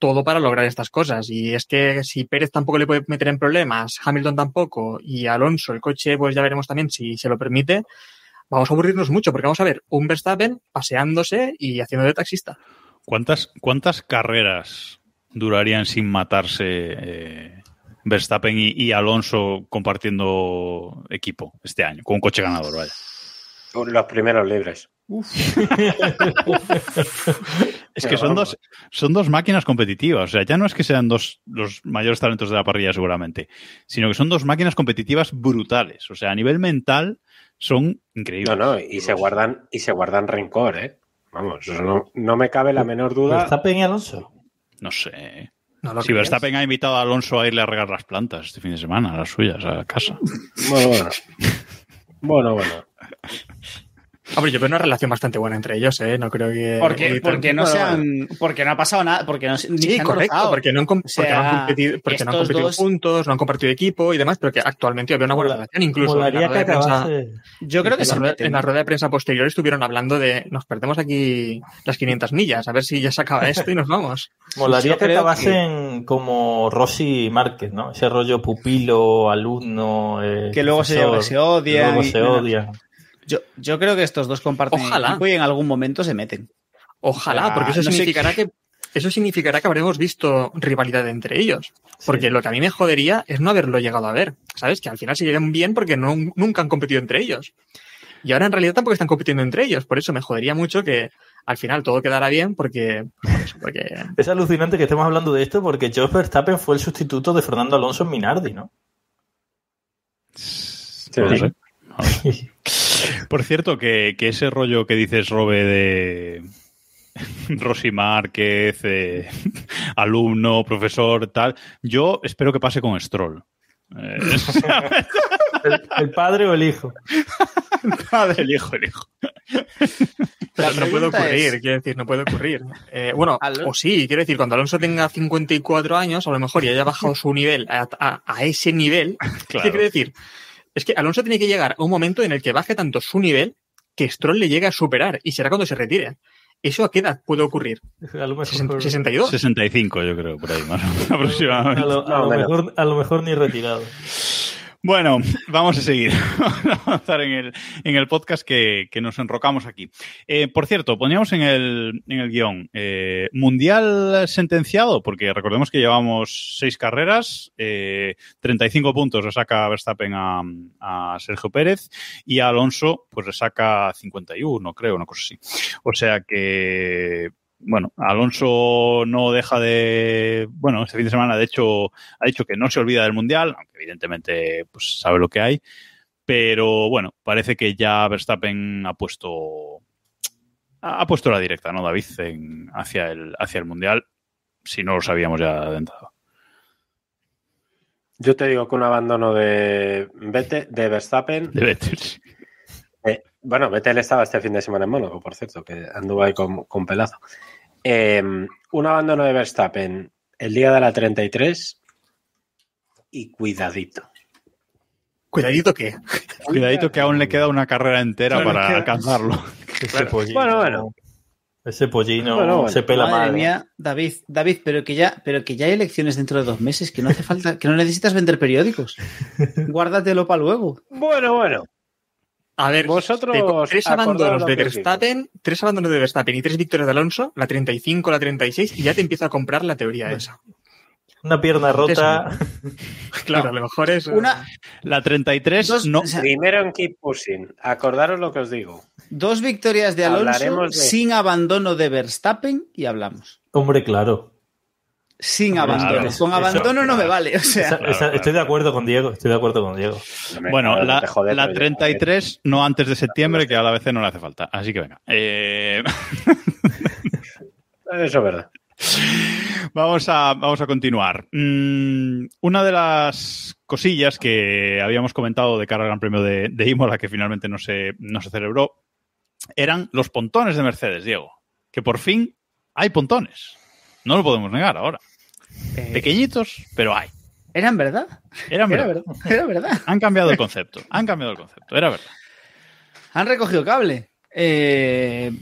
todo para lograr estas cosas. Y es que si Pérez tampoco le puede meter en problemas, Hamilton tampoco, y Alonso, el coche, pues ya veremos también si se lo permite, vamos a aburrirnos mucho, porque vamos a ver un Verstappen paseándose y haciendo de taxista. ¿Cuántas, ¿Cuántas carreras durarían sin matarse eh, Verstappen y, y Alonso compartiendo equipo este año? Con un coche ganador, vaya. Los primeros libres. (laughs) (laughs) Es que son dos, son dos máquinas competitivas. O sea, ya no es que sean dos los mayores talentos de la parrilla, seguramente, sino que son dos máquinas competitivas brutales. O sea, a nivel mental son increíbles. No, no, y se guardan, y se guardan rencor, ¿eh? Vamos, eso no, no me cabe la menor duda. Verstappen y Alonso. No sé. No Si. Verstappen ha invitado a Alonso a irle a regar las plantas este fin de semana, las suyas, a casa. Bueno, bueno. Bueno, bueno. (laughs) Hombre, yo veo una relación bastante buena entre ellos, ¿eh? No creo que... Porque, porque no Bueno, se bueno. han, porque no ha pasado nada, porque no, ni Sí, se han correcto, rozado. porque no han, com- O sea, porque no han competido, porque no han competido dos- juntos, no han compartido equipo y demás, pero que actualmente había una buena Mola- relación. Incluso en la, rueda que de prensa. Yo creo que en, la se rueda, meten. en la rueda de prensa posterior estuvieron hablando de nos perdemos aquí las 500 millas, a ver si ya se acaba esto y nos vamos. (laughs) Molaría que acabasen como Rossi y Márquez, ¿no? Ese rollo pupilo, alumno. eh, Que luego se, profesor, se odian. Luego y- se odian. Yo, yo creo que estos dos comparten Ojalá. equipo y en algún momento se meten. Ojalá, O sea, porque eso no sé- significará que eso significará que habremos visto rivalidad entre ellos. Porque lo que a mí me jodería es no haberlo llegado a ver. ¿Sabes? Que al final se llegan bien porque no, nunca han competido entre ellos. Y ahora en realidad tampoco están compitiendo entre ellos. Por eso me jodería mucho que al final todo quedara bien porque... por eso, porque (laughs) Es alucinante que estemos hablando de esto porque George Verstappen fue el sustituto de Fernando Alonso en Minardi, ¿no? Sí. No sé. (laughs) Por cierto, que, que ese rollo que dices, Robe, de (laughs) Rosy Márquez, eh, (laughs) alumno, profesor, tal, yo espero que pase con Stroll. Eh, El, el padre o el hijo. padre, el hijo, el hijo. Pero no puede ocurrir, es- quiero decir, no puede ocurrir. Eh, bueno, o sí, quiero decir, cuando Alonso tenga 54 años, a lo mejor y haya bajado su nivel a, a- a ese nivel, Claro. ¿qué quiero decir? Es que Alonso tiene que llegar a un momento en el que baje tanto su nivel que Stroll le llegue a superar y será cuando se retire. ¿Eso a qué edad puede ocurrir? A lo mejor, ¿Sesen- ¿62? 65, yo creo, por ahí más o menos, (laughs) a aproximadamente. lo, a lo mejor, a lo mejor ni retirado. Bueno, (laughs) vamos a seguir. (laughs) Vamos a avanzar en el, en el podcast que, que nos enrocamos aquí. Eh, por cierto, poníamos en el, en el guion eh, Mundial sentenciado, porque recordemos que llevamos seis carreras, eh, 35 puntos le saca Verstappen a, a Sergio Pérez y a Alonso pues le saca 51, creo, una cosa así. O sea que, bueno, Alonso no deja de, bueno, este fin de semana de hecho ha dicho que no se olvida del Mundial, aunque evidentemente pues sabe lo que hay, pero bueno, parece que ya Verstappen ha puesto ha puesto la directa, ¿no, David? En- hacia, el, hacia el Mundial, si no lo sabíamos ya de entrada. Yo te digo que un abandono de, de Verstappen. De Vettel. eh, bueno, Vettel estaba este fin de semana en Mónaco, por cierto, que anduvo ahí con, con pelazo. Eh, un abandono de Verstappen el día de la 33 y cuidadito. Cuidadito que. (laughs) Cuidadito que aún le queda una carrera entera Claro, para queda- alcanzarlo. (laughs) Ese pollino, Bueno, bueno. Ese pollino Bueno, bueno. se pela Madre mal. mía, David, David, pero que ya, pero que ya hay elecciones dentro de dos meses, que no hace falta, que no necesitas vender periódicos. (laughs) Guárdatelo para luego. Bueno, bueno. A ver, Vosotros eh, tres abandonos de. Verstappen, tres abandonos de Verstappen y tres victorias de Alonso, la 35, la 36, y ya te empieza a comprar la teoría esa. Una pierna rota. (laughs) Claro, a lo mejor es. Una, La 33 dos, no. o sea, Primero en Keep Pushing. Acordaros lo que os digo. dos victorias de Alonso de- sin abandono de Verstappen y hablamos. Hombre, claro. Sin Claro, abandono. eso- Con abandono no me vale. O sea, Esa- claro, esa- claro. Estoy de acuerdo con Diego. Estoy de acuerdo con Diego. Bueno, la, te jode, la pero yo- 33 no antes de septiembre, que a la vez no le hace falta. Así que venga. Eh, (laughs) Eso es verdad. (laughs) Vamos a, vamos a continuar. Mm, una de las cosillas que habíamos comentado de cara al Gran Premio de, de Imola, que finalmente no se, no se celebró, eran los pontones de Mercedes, Diego. Que por fin hay pontones. No lo podemos negar ahora. Eh, Pequeñitos, pero hay. ¿Eran verdad? Eran Era verdad. verdad. Era verdad. Han cambiado el concepto. Han cambiado el concepto. Era verdad. Han recogido cable. Eh,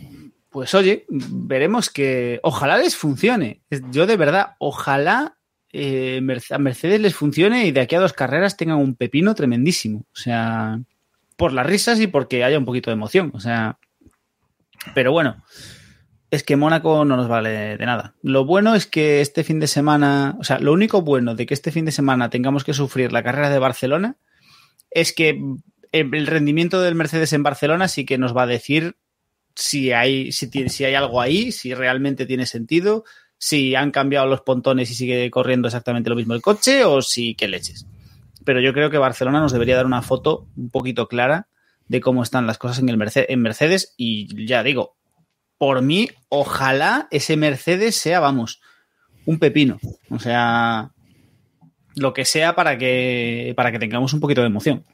pues oye, veremos que ojalá les funcione. Yo de verdad, ojalá eh, a Mercedes les funcione y de aquí a dos carreras tengan un pepino tremendísimo. O sea, por las risas y porque haya un poquito de emoción. O sea, pero bueno, es que Mónaco no nos vale de nada. Lo bueno es que este fin de semana, o sea, lo único bueno de que este fin de semana tengamos que sufrir la carrera de Barcelona es que el rendimiento del Mercedes en Barcelona sí que nos va a decir si hay, si, tiene- si hay algo ahí, si realmente tiene sentido, si han cambiado los pontones y sigue corriendo exactamente lo mismo el coche o si qué leches. Pero yo creo que Barcelona nos debería dar una foto un poquito clara de cómo están las cosas en, el en Mercedes y ya digo, por mí, ojalá ese Mercedes sea, vamos, un pepino. O sea, lo que sea para que, para que tengamos un poquito de emoción.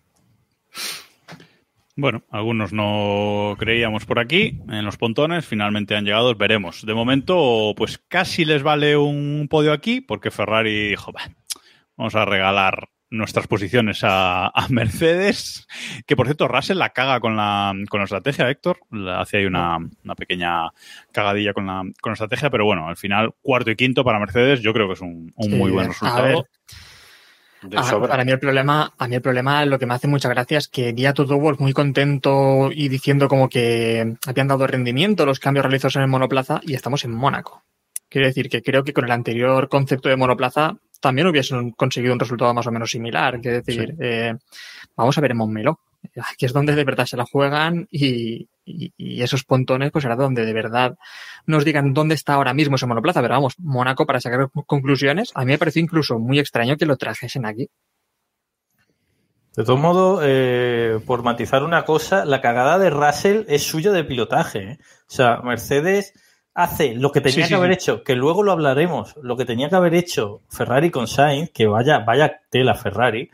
Bueno, algunos no creíamos por aquí en los pontones, finalmente han llegado, veremos. De momento, pues casi les vale un podio aquí, porque Ferrari dijo, "Bah, vamos a regalar nuestras posiciones a, a Mercedes, que por cierto Russell la caga con la, con la estrategia, Héctor, La- hace ahí una, una pequeña cagadilla con la, con la estrategia, pero bueno, al final cuarto y quinto para Mercedes yo creo que es un, un Sí, muy buen a resultado. Ah, para mí el problema, a mí el problema, lo que me hace mucha gracia es que Guía todo Wolf muy contento y diciendo como que habían dado rendimiento los cambios realizados en el monoplaza y estamos en Mónaco. Quiero decir que creo que con el anterior concepto de monoplaza también hubiesen conseguido un resultado más o menos similar. Quiero decir, eh, vamos a ver en Montmeló. Aquí es donde de verdad se la juegan y, y- y esos pontones, pues será donde de verdad nos digan dónde está ahora mismo ese monoplaza. Pero vamos, Mónaco, para sacar conclusiones, a mí me pareció incluso muy extraño que lo trajesen aquí. De todos modos, eh, por matizar una cosa, la cagada de Russell es suya de pilotaje. ¿eh? O sea, Mercedes hace lo que tenía Sí, que sí, haber sí. hecho, que luego lo hablaremos, lo que tenía que haber hecho Ferrari con Sainz, que vaya, vaya tela Ferrari,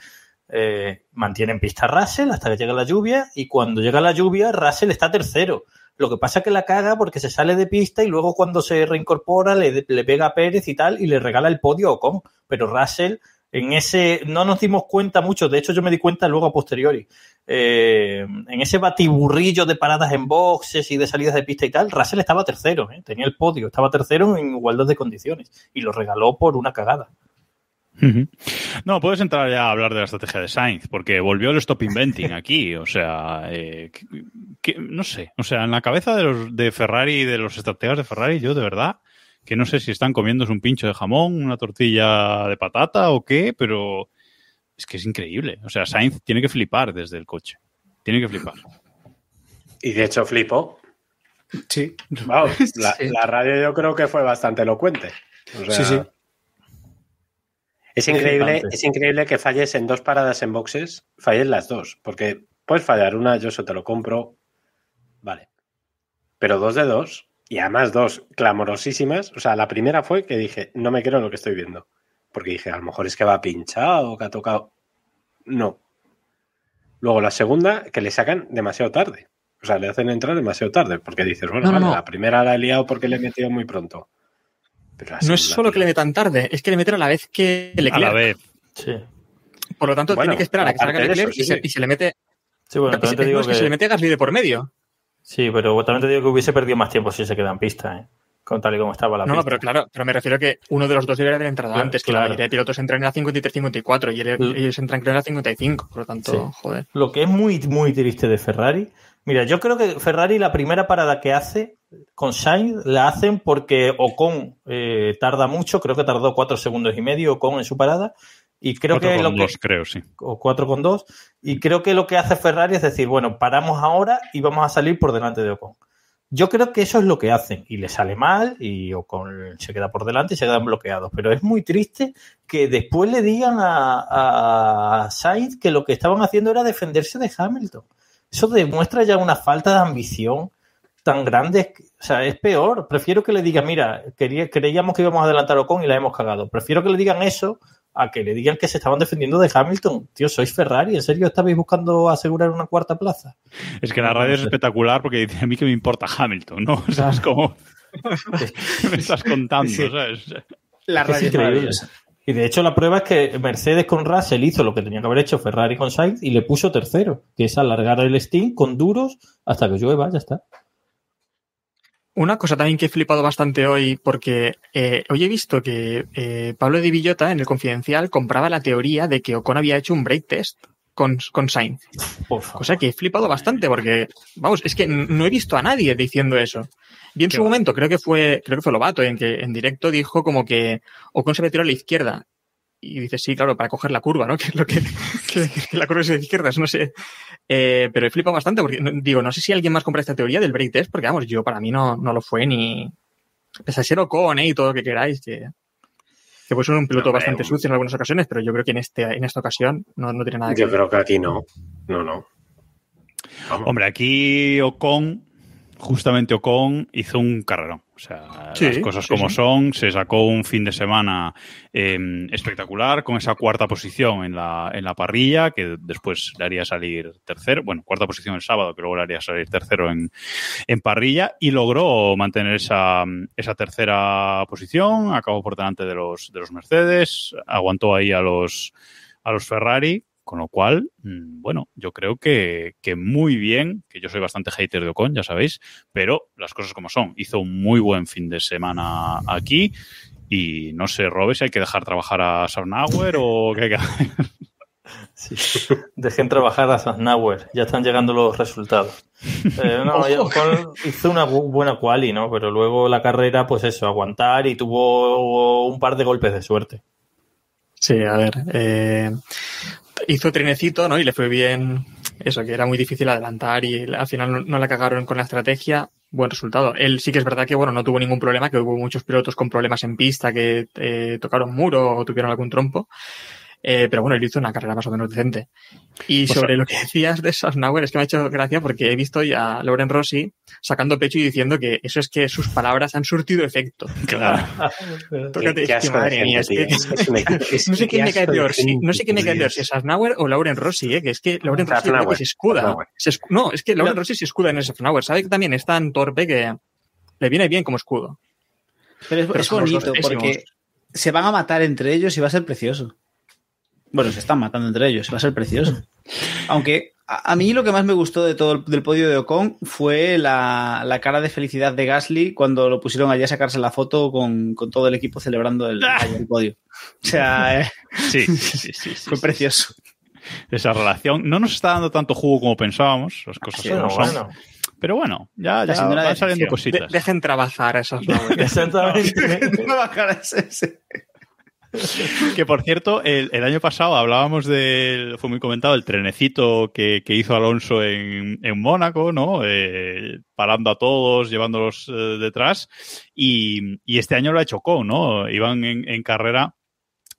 eh, mantiene en pista a Russell hasta que llega la lluvia y cuando llega la lluvia Russell está tercero. Lo que pasa es que la caga porque se sale de pista y luego cuando se reincorpora le, le pega a Pérez y tal y le regala el podio a Ocon. Pero Russell en ese no nos dimos cuenta mucho, de hecho yo me di cuenta luego a posteriori. Eh, en ese batiburrillo de paradas en boxes y de salidas de pista y tal, Russell estaba tercero, ¿eh? tenía el podio, estaba tercero en igualdad de condiciones y lo regaló por una cagada. No, puedes entrar ya a hablar de la estrategia de Sainz, porque volvió el stop inventing aquí. O sea, eh, no sé. O sea, en la cabeza de los de Ferrari y de los estrategas de Ferrari, yo de verdad que no sé si están comiéndose un pincho de jamón, una tortilla de patata o qué, pero es que es increíble. O sea, Sainz tiene que flipar desde el coche. Tiene que flipar. Y de hecho flipo. Sí. Vamos, (laughs) la, Sí. la radio yo creo que fue bastante elocuente. O sea, Sí, sí. Es increíble, es increíble que falles en dos paradas en boxes, falles las dos, porque puedes fallar una, yo eso te lo compro, vale. Pero dos de dos, y además dos clamorosísimas, o sea, la primera fue que dije, no me creo lo que estoy viendo, porque dije, a lo mejor es que va pinchado, que ha tocado. No. Luego la segunda, que le sacan demasiado tarde. O sea, le hacen entrar demasiado tarde, porque dices, bueno, No, no, vale, no. la primera la he liado porque le he metido muy pronto. Pero No es solo que le metan tarde, es que le meten a la vez que A la vez. Sí. Por lo tanto, Bueno, tiene que esperar a que salga Leclerc eso, y, sí, se, sí. y se le mete. Sí, bueno, se- te no, digo es que se le que, mete Gasly de por medio. Sí, pero también te digo que hubiese perdido más tiempo si se queda en pista, ¿eh? con tal y como estaba la No, no, pista. pero claro, pero me refiero a que uno de los dos debería haber entrado Claro, antes, que la claro. mayoría de pilotos entran en la 53-54 y ellos entran creo en la 55, por lo tanto, Sí. joder. Lo que es muy, muy triste de Ferrari. Mira, yo creo que Ferrari la primera parada que hace con Sainz la hacen porque Ocon eh, tarda mucho, creo que tardó cuatro segundos y medio Ocon en su parada. Y creo que con lo que, creo, sí. o 4,2. Y creo que lo que hace Ferrari es decir, bueno, paramos ahora y vamos a salir por delante de Ocon. Yo creo que eso es lo que hacen y le sale mal y Ocon se queda por delante y se quedan bloqueados. Pero es muy triste que después le digan a, a Sainz que lo que estaban haciendo era defenderse de Hamilton. Eso demuestra ya una falta de ambición tan grandes, o sea, es peor. Prefiero que le digan, mira, quería, creíamos que íbamos a adelantar a Ocon y la hemos cagado. Prefiero que le digan eso a que le digan que se estaban defendiendo de Hamilton. Tío, sois Ferrari, ¿en serio estabais buscando asegurar una cuarta plaza? Es que la radio es espectacular porque dice a mí que me importa Hamilton, ¿no? (laughs) O sea, es como... (laughs) me estás contando, Sí. ¿sabes? La radio es increíble. maravillosa. Y de hecho la prueba es que Mercedes con Russell hizo lo que tenía que haber hecho Ferrari con Sainz y le puso tercero, que es alargar el Steam con duros hasta que llueva, ya está. Una cosa también que he flipado bastante hoy, porque eh, hoy he visto que eh, Pablo de Villota en el Confidencial compraba la teoría de que Ocon había hecho un break test con, con Sainz. Cosa que he flipado bastante, porque, vamos, es que no he visto a nadie diciendo eso. Y en Qué su momento, creo que fue, creo que fue Lobato, en que en directo dijo como que Ocon se metió a la izquierda. Y dice, sí, claro, para coger la curva, ¿no? (laughs) Que es lo que, que- que la curva es de izquierdas, no sé. Eh, pero he flipado bastante porque, no- digo, no sé si alguien más compra esta teoría del break test, porque vamos, yo para mí no, no lo fue ni. Pese a ser Ocon, ¿eh? Y todo lo que queráis, que, que puede ser un piloto No, bastante un- sucio en algunas ocasiones, pero yo creo que en, este, en esta ocasión no, no tiene nada que Yo ver. creo que aquí no. No, no. Vamos. Hombre, aquí Ocon, justamente Ocon, hizo un carrerón. O sea, Sí, las cosas sí, como sí. son, se sacó un fin de semana eh, espectacular con esa cuarta posición en la, en la parrilla, que después le haría salir tercero, bueno, cuarta posición el sábado, que luego le haría salir tercero en, en parrilla, y logró mantener esa, esa tercera posición, acabó por delante de los, de los Mercedes, aguantó ahí a los, a los Ferrari, con lo cual, mm, bueno, yo creo que, que muy bien, que yo soy bastante hater de Ocon, ya sabéis, pero las cosas como son. Hizo un muy buen fin de semana aquí y no sé, Robe, si hay que dejar trabajar a Sarnauer o qué hay que hacer. (laughs) Sí. Dejen trabajar a Sasnauer, ya están llegando los resultados. Eh, no, (laughs) Ocon hizo una bu- buena quali, ¿no? Pero luego la carrera, pues eso, aguantar y tuvo un par de golpes de suerte. Sí, a ver. eh, hizo trenecito, ¿no? Y le fue bien eso, que era muy difícil adelantar y al final no, no la cagaron con la estrategia. Buen resultado. Él sí que es verdad que, bueno, no tuvo ningún problema, que hubo muchos pilotos con problemas en pista que eh, tocaron muro o tuvieron algún trompo. Eh, pero bueno, él hizo una carrera más o menos decente. Y Pues, sobre lo que decías de Sasnauer, es que me ha hecho gracia porque he visto ya a Lauren Rossi sacando pecho y diciendo que eso es que sus palabras han surtido efecto. (laughs) Claro. Tócate, Qué es que madre mía, es (laughs) que- no sé quién me cae peor, si, no sé quién me cae peor, si es Sasnauer o Lauren Rossi, ¿eh? que es que Lauren Rossi que se escuda. Se escu- no, es que Lauren Rossi se escuda en ese Sasnauer. Sabe que también es tan torpe que le viene bien como escudo. Pero es, Pero es bonito porque se van a matar entre ellos y va a ser precioso. Bueno, se están matando entre ellos va a ser precioso. Aunque a, a mí lo que más me gustó de todo el, del podio de Ocon fue la, la cara de felicidad de Gasly cuando lo pusieron allí a sacarse la foto con, con todo el equipo celebrando el, el podio. O sea, eh, Sí, (laughs) sí, sí, fue sí. precioso. Esa relación no nos está dando tanto jugo como pensábamos, las cosas Sí, como no, son. bueno. Pero bueno, ya, ya van saliendo ficción. De- cositas. dejen trabajar a Sasnauer. Exactamente. No bajar a ese- ese. (laughs) Que por cierto, el, el año pasado hablábamos del, fue muy comentado, el trenecito que, que hizo Alonso en, en Mónaco, ¿no? Eh, parando a todos, llevándolos eh, detrás. Y, y este año lo ha hecho Ocon, ¿no? Iban en, en carrera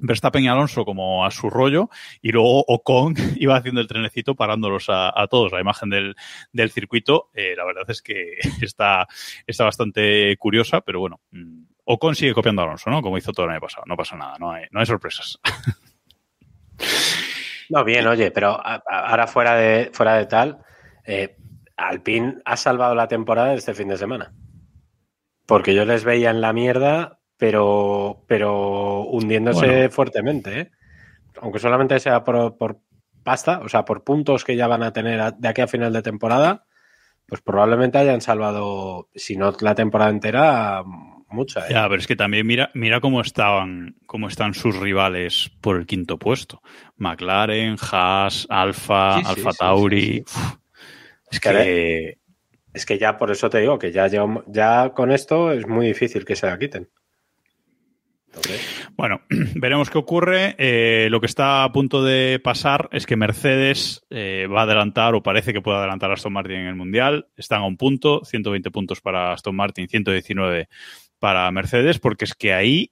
Verstappen y Alonso como a su rollo y luego Ocon (laughs) iba haciendo el trenecito parándolos a, a todos. La imagen del, del circuito, eh, la verdad es que (laughs) está, está bastante curiosa, pero bueno, mm, Ocon sigue copiando a Alonso, ¿no? Como hizo todo el año pasado. No pasa nada, no hay, no hay sorpresas. No, bien, oye, pero ahora fuera de, fuera de tal, eh, Alpine ha salvado la temporada este fin de semana. Porque yo les veía en la mierda, pero, pero hundiéndose Bueno. fuertemente, ¿eh? Aunque solamente sea por, por pasta, o sea, por puntos que ya van a tener a- de aquí a final de temporada, pues probablemente hayan salvado, si no la temporada entera, mucha. ¿eh? Ya, pero es que también mira, mira cómo estaban, cómo están sus rivales por el quinto puesto. McLaren, Haas, Alfa, Sí, Alfa sí, Tauri. sí, Uf, es Que Es que ya por eso te digo que ya, llevo- ya con esto es muy difícil que se la quiten. Entonces, Bueno, (clears throat) veremos qué ocurre. Eh, lo que está a punto de pasar es que Mercedes eh, va a adelantar, o parece que puede adelantar a Aston Martin en el Mundial. Están a un punto, 120 puntos para Aston Martin, 119 para Mercedes, porque es que ahí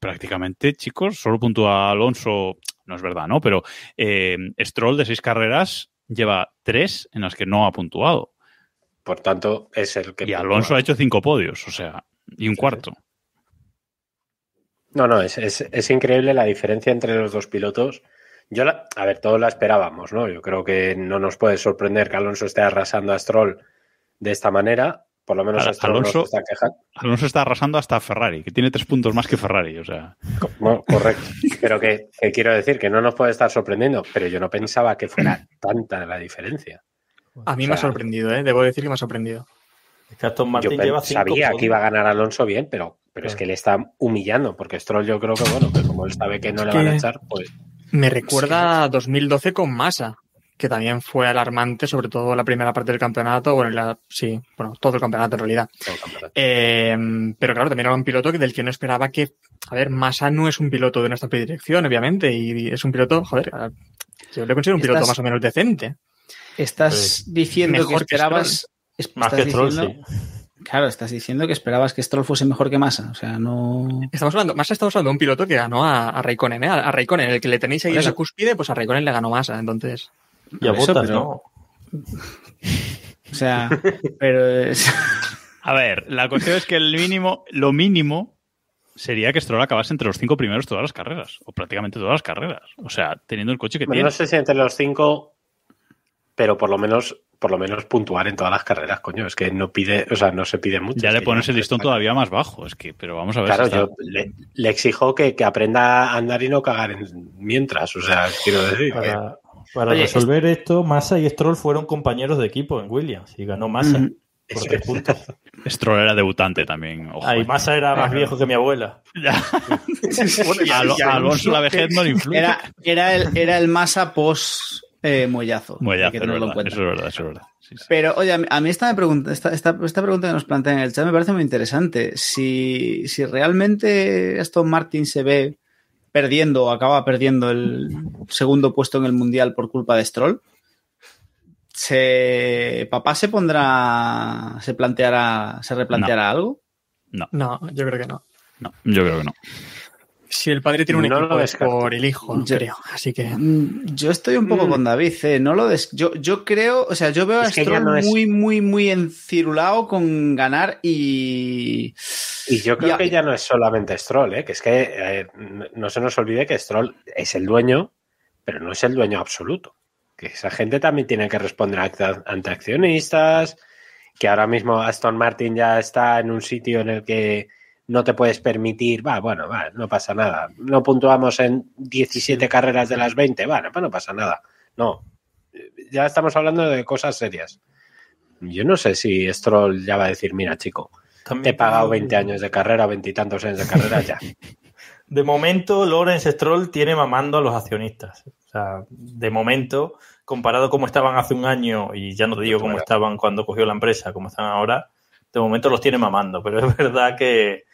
prácticamente, chicos, solo puntúa Alonso, no es verdad, ¿no? Pero eh, Stroll de seis carreras lleva tres en las que no ha puntuado. por tanto es el que... Y Alonso ha hecho cinco podios, o sea, y un cuarto. No, no, es, es, es increíble la diferencia entre los dos pilotos. Yo, la, a ver, todos la esperábamos, ¿no? Yo creo que no nos puede sorprender que Alonso esté arrasando a Stroll de esta manera. Por lo menos Al- a Stroll Alonso- está quejando. Alonso está arrasando hasta Ferrari, que tiene tres puntos más que Ferrari, o sea. Bueno, correcto. Pero que, que quiero decir que no nos puede estar sorprendiendo, pero yo no pensaba que fuera tanta la diferencia. A mí O me ha sorprendido, ¿eh? Debo decir que me ha sorprendido. Es que Aston Yo Martin lleva cinco sabía que iba a ganar Alonso bien, pero, pero es que le está humillando, porque Stroll yo creo que, bueno, que como él sabe que no Es le van a echar, pues Me recuerda a 2012 con Massa, que también fue alarmante, sobre todo la primera parte del campeonato, bueno, la, sí, bueno, todo el campeonato en realidad. campeonato. Eh, pero claro, también era un piloto que- del que no esperaba que, a ver, Massa no es un piloto de nuestra dirección, obviamente, y es un piloto, joder, yo le considero un piloto Estás- más o menos decente. Estás diciendo que Mejor que esperabas. es- Más que Stroll, diciendo- sí. Claro, estás diciendo que esperabas que Stroll fuese mejor que Massa. O sea, no. Estamos hablando, Massa estamos hablando de un piloto que ganó a, a Raikkonen, ¿eh? A, a Raikkonen, el que le tenéis ahí en la cúspide, pues a Raikkonen le ganó Massa, entonces. Y a Por eso, pero- ¿no? (laughs) O sea, pero es. A ver, la cuestión es que el mínimo, lo mínimo sería que Stroll acabase entre los cinco primeros todas las carreras, o prácticamente todas las carreras. O sea, teniendo el coche que Bueno, tiene. no sé si entre los cinco, pero por lo menos, por lo menos puntuar en todas las carreras, coño. Es que no pide, o sea, no se pide mucho. Ya le pones ya- el listón todavía más bajo, es que, pero vamos a ver. Claro, si está- yo le, le exijo que, que aprenda a andar y no cagar en- mientras, o sea, quiero decir. que- Para, para Oye, resolver esto, Massa y Stroll fueron compañeros de equipo en Williams y ganó Massa Mm. por tres puntos. (laughs) Stroll era debutante también. Ojo. Ahí Massa era más viejo que mi abuela. Alonso la vejez no le influye. Era, era, el, era el Massa post eh, ya, hay que es verdad, eso es verdad, eso es verdad. Sí, sí. Pero, oye, a mí, a mí esta, me pregunta, esta, esta, esta pregunta que nos plantean en el chat me parece muy interesante. Si, si realmente Aston Martin se ve perdiendo o acaba perdiendo el segundo puesto en el Mundial por culpa de Stroll, se, ¿papá se pondrá, se planteará, se replanteará algo? No, yo creo que no. No, yo creo que no. Si el padre tiene un No lo equipo es por el hijo, Yo- creo. Así que. Mm, Yo estoy un poco Mm. con David, eh, no lo des- yo, yo creo, o sea, yo veo a Es Stroll no es- muy, muy, muy encirulado con ganar y. Y yo creo que ya no es solamente Stroll, ¿eh? que es que eh, no- se nos olvide que Stroll es el dueño, pero no es el dueño absoluto. Que esa gente también tiene que responder ante accionistas, que ahora mismo Aston Martin ya está en un sitio en el que no te puedes permitir, va, bueno, va, no pasa nada. No puntuamos en 17 carreras de las 20, bueno, pues no pasa nada. No, ya estamos hablando de cosas serias. Yo no sé si Stroll ya va a decir, mira, chico, También te he pagado tengo- 20 años de carrera, 20 y tantos años de carrera, ya. (laughs) De momento, Lawrence Stroll tiene mamando a los accionistas. O sea, de momento, comparado como estaban hace un año, y ya no te digo cómo estaban cuando cogió la empresa, como están ahora, de momento los tiene mamando. Pero es (laughs) verdad que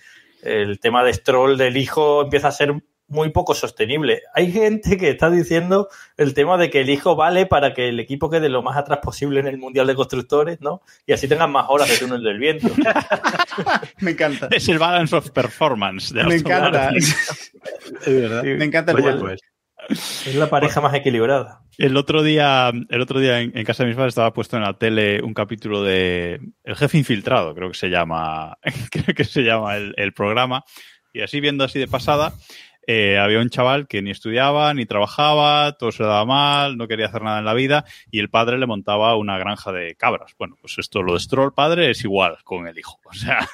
el tema de Stroll del hijo empieza a ser muy poco sostenible. Hay gente que está diciendo el tema de que el hijo vale para que el equipo quede lo más atrás posible en el Mundial de Constructores, ¿no? Y así tengan más horas de túnel del viento. (laughs) Me encanta. Es el balance of performance de Me encanta. (laughs) Es verdad. Me encanta el Oye, juego. pues, Es la pareja más equilibrada. El otro día, el otro día en, en casa de mis padres estaba puesto en la tele un capítulo de El jefe infiltrado, creo que se llama, (laughs) creo que se llama el, el programa. Y así viendo así de pasada, eh, había un chaval que ni estudiaba, ni trabajaba, todo se daba mal, no quería hacer nada en la vida, y el padre le montaba una granja de cabras. Bueno, pues esto lo de Stroll padre es igual con el hijo. (laughs) O sea,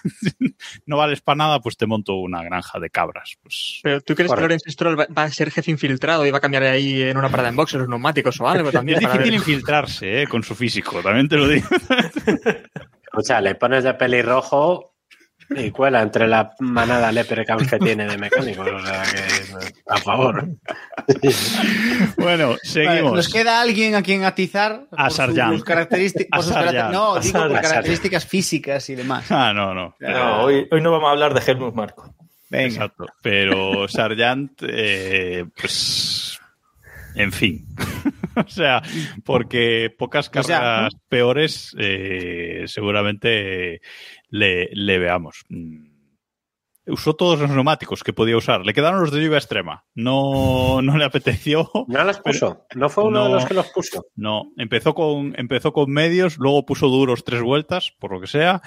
no vales para nada, pues te monto una granja de cabras. Pues Pero ¿tú crees Correcto. que Lawrence Stroll va, a ser jefe infiltrado y va a cambiar ahí en una parada en boxes los neumáticos o algo (laughs) también? es para difícil ver- infiltrarse eh, con su físico, también te lo digo. (laughs) escucha, le pones de pelirrojo y cuela entre la manada leprechaun que tiene de mecánicos. O sea que, a favor. Bueno, Vale, seguimos. ¿Nos queda alguien a quien atizar? A Sarjan. sus características, No, A digo por características físicas y demás. Ah, no, no. No, hoy, hoy no vamos a hablar de Helmut Marco. Venga. Exacto. Pero Sargent, eh, pues. En fin. (laughs) o sea, porque pocas O sea, carreras peores eh, seguramente le, le veamos. Mm. usó todos los neumáticos que podía usar. Le quedaron los de lluvia extrema. No, (laughs) no le apeteció. No los puso. No fue uno de los que los puso. No, empezó con, empezó con medios, luego puso duros tres vueltas, por lo que sea.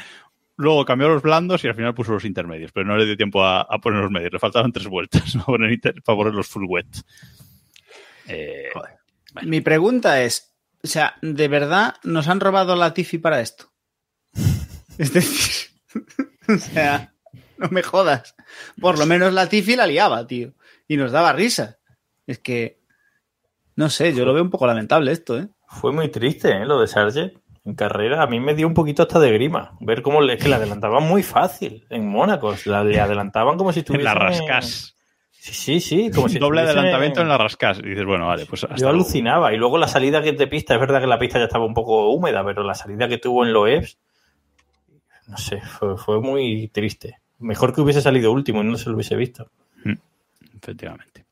Luego cambió los blandos y al final puso los intermedios, pero no le dio tiempo a, a poner los medios. Le faltaron tres vueltas (laughs) para poner, inter- para poner los full wet. Eh, Mi pregunta es, o sea, ¿de verdad nos han robado la Tifi para esto? Es decir, (laughs) o sea, no me jodas. Por lo menos la Tifi la liaba, tío. Y nos daba risa. Es que, no sé, yo lo veo un poco lamentable esto, ¿eh? Fue muy triste, ¿eh? Lo de Sargent en carrera. A mí me dio un poquito hasta de grima. Ver cómo le, que le adelantaban muy fácil en Mónaco. La, le adelantaban como si en estuviese... la rascas. Sí, sí, sí. Como si Doble estuviesen- adelantamiento en la rascas. Y dices, bueno, vale, pues hasta Yo luego. alucinaba. Y luego la salida que de pista, es verdad que la pista ya estaba un poco húmeda, pero la salida que tuvo en Loebs, no sé, fue, fue muy triste. Mejor que hubiese salido último y no se lo hubiese visto. Efectivamente.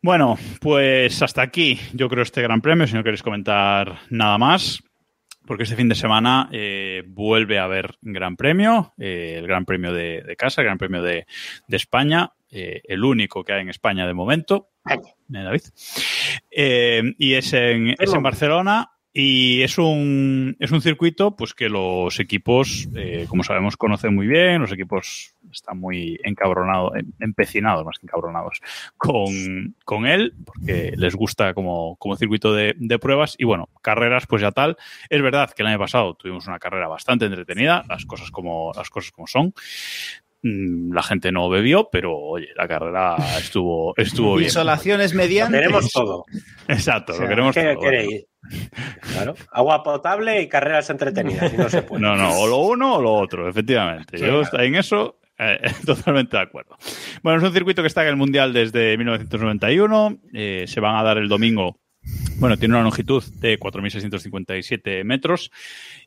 Bueno, pues hasta aquí yo creo este Gran Premio, si no queréis comentar nada más, porque este fin de semana eh, vuelve a haber Gran Premio, eh, el Gran Premio de, de casa, el Gran Premio de, de España, eh, el único que hay en España de momento, David, Eh, y es en, es en Barcelona. Y es un, es un circuito pues que los equipos, eh, como sabemos, conocen muy bien. Los equipos están muy encabronados, em- empecinados más que encabronados con, con él, porque les gusta como, como circuito de, de pruebas. Y bueno, carreras, pues ya tal. Es verdad que el año pasado tuvimos una carrera bastante entretenida, las cosas como, las cosas como son. Mm, La gente no bebió, pero oye, la carrera (laughs) estuvo, estuvo bien. Insolaciones Lo mediante. queremos todo. Exacto, O sea, lo queremos ¿qué todo. queréis? Claro. Agua potable y carreras entretenidas. Y no se puede. No, no, o lo uno o lo otro, efectivamente. Yo Claro. en eso eh, (laughs) totalmente de acuerdo. Bueno, es un circuito que está en el Mundial desde 1991. eh, se van a dar el domingo. Bueno, tiene una longitud de 4.657 metros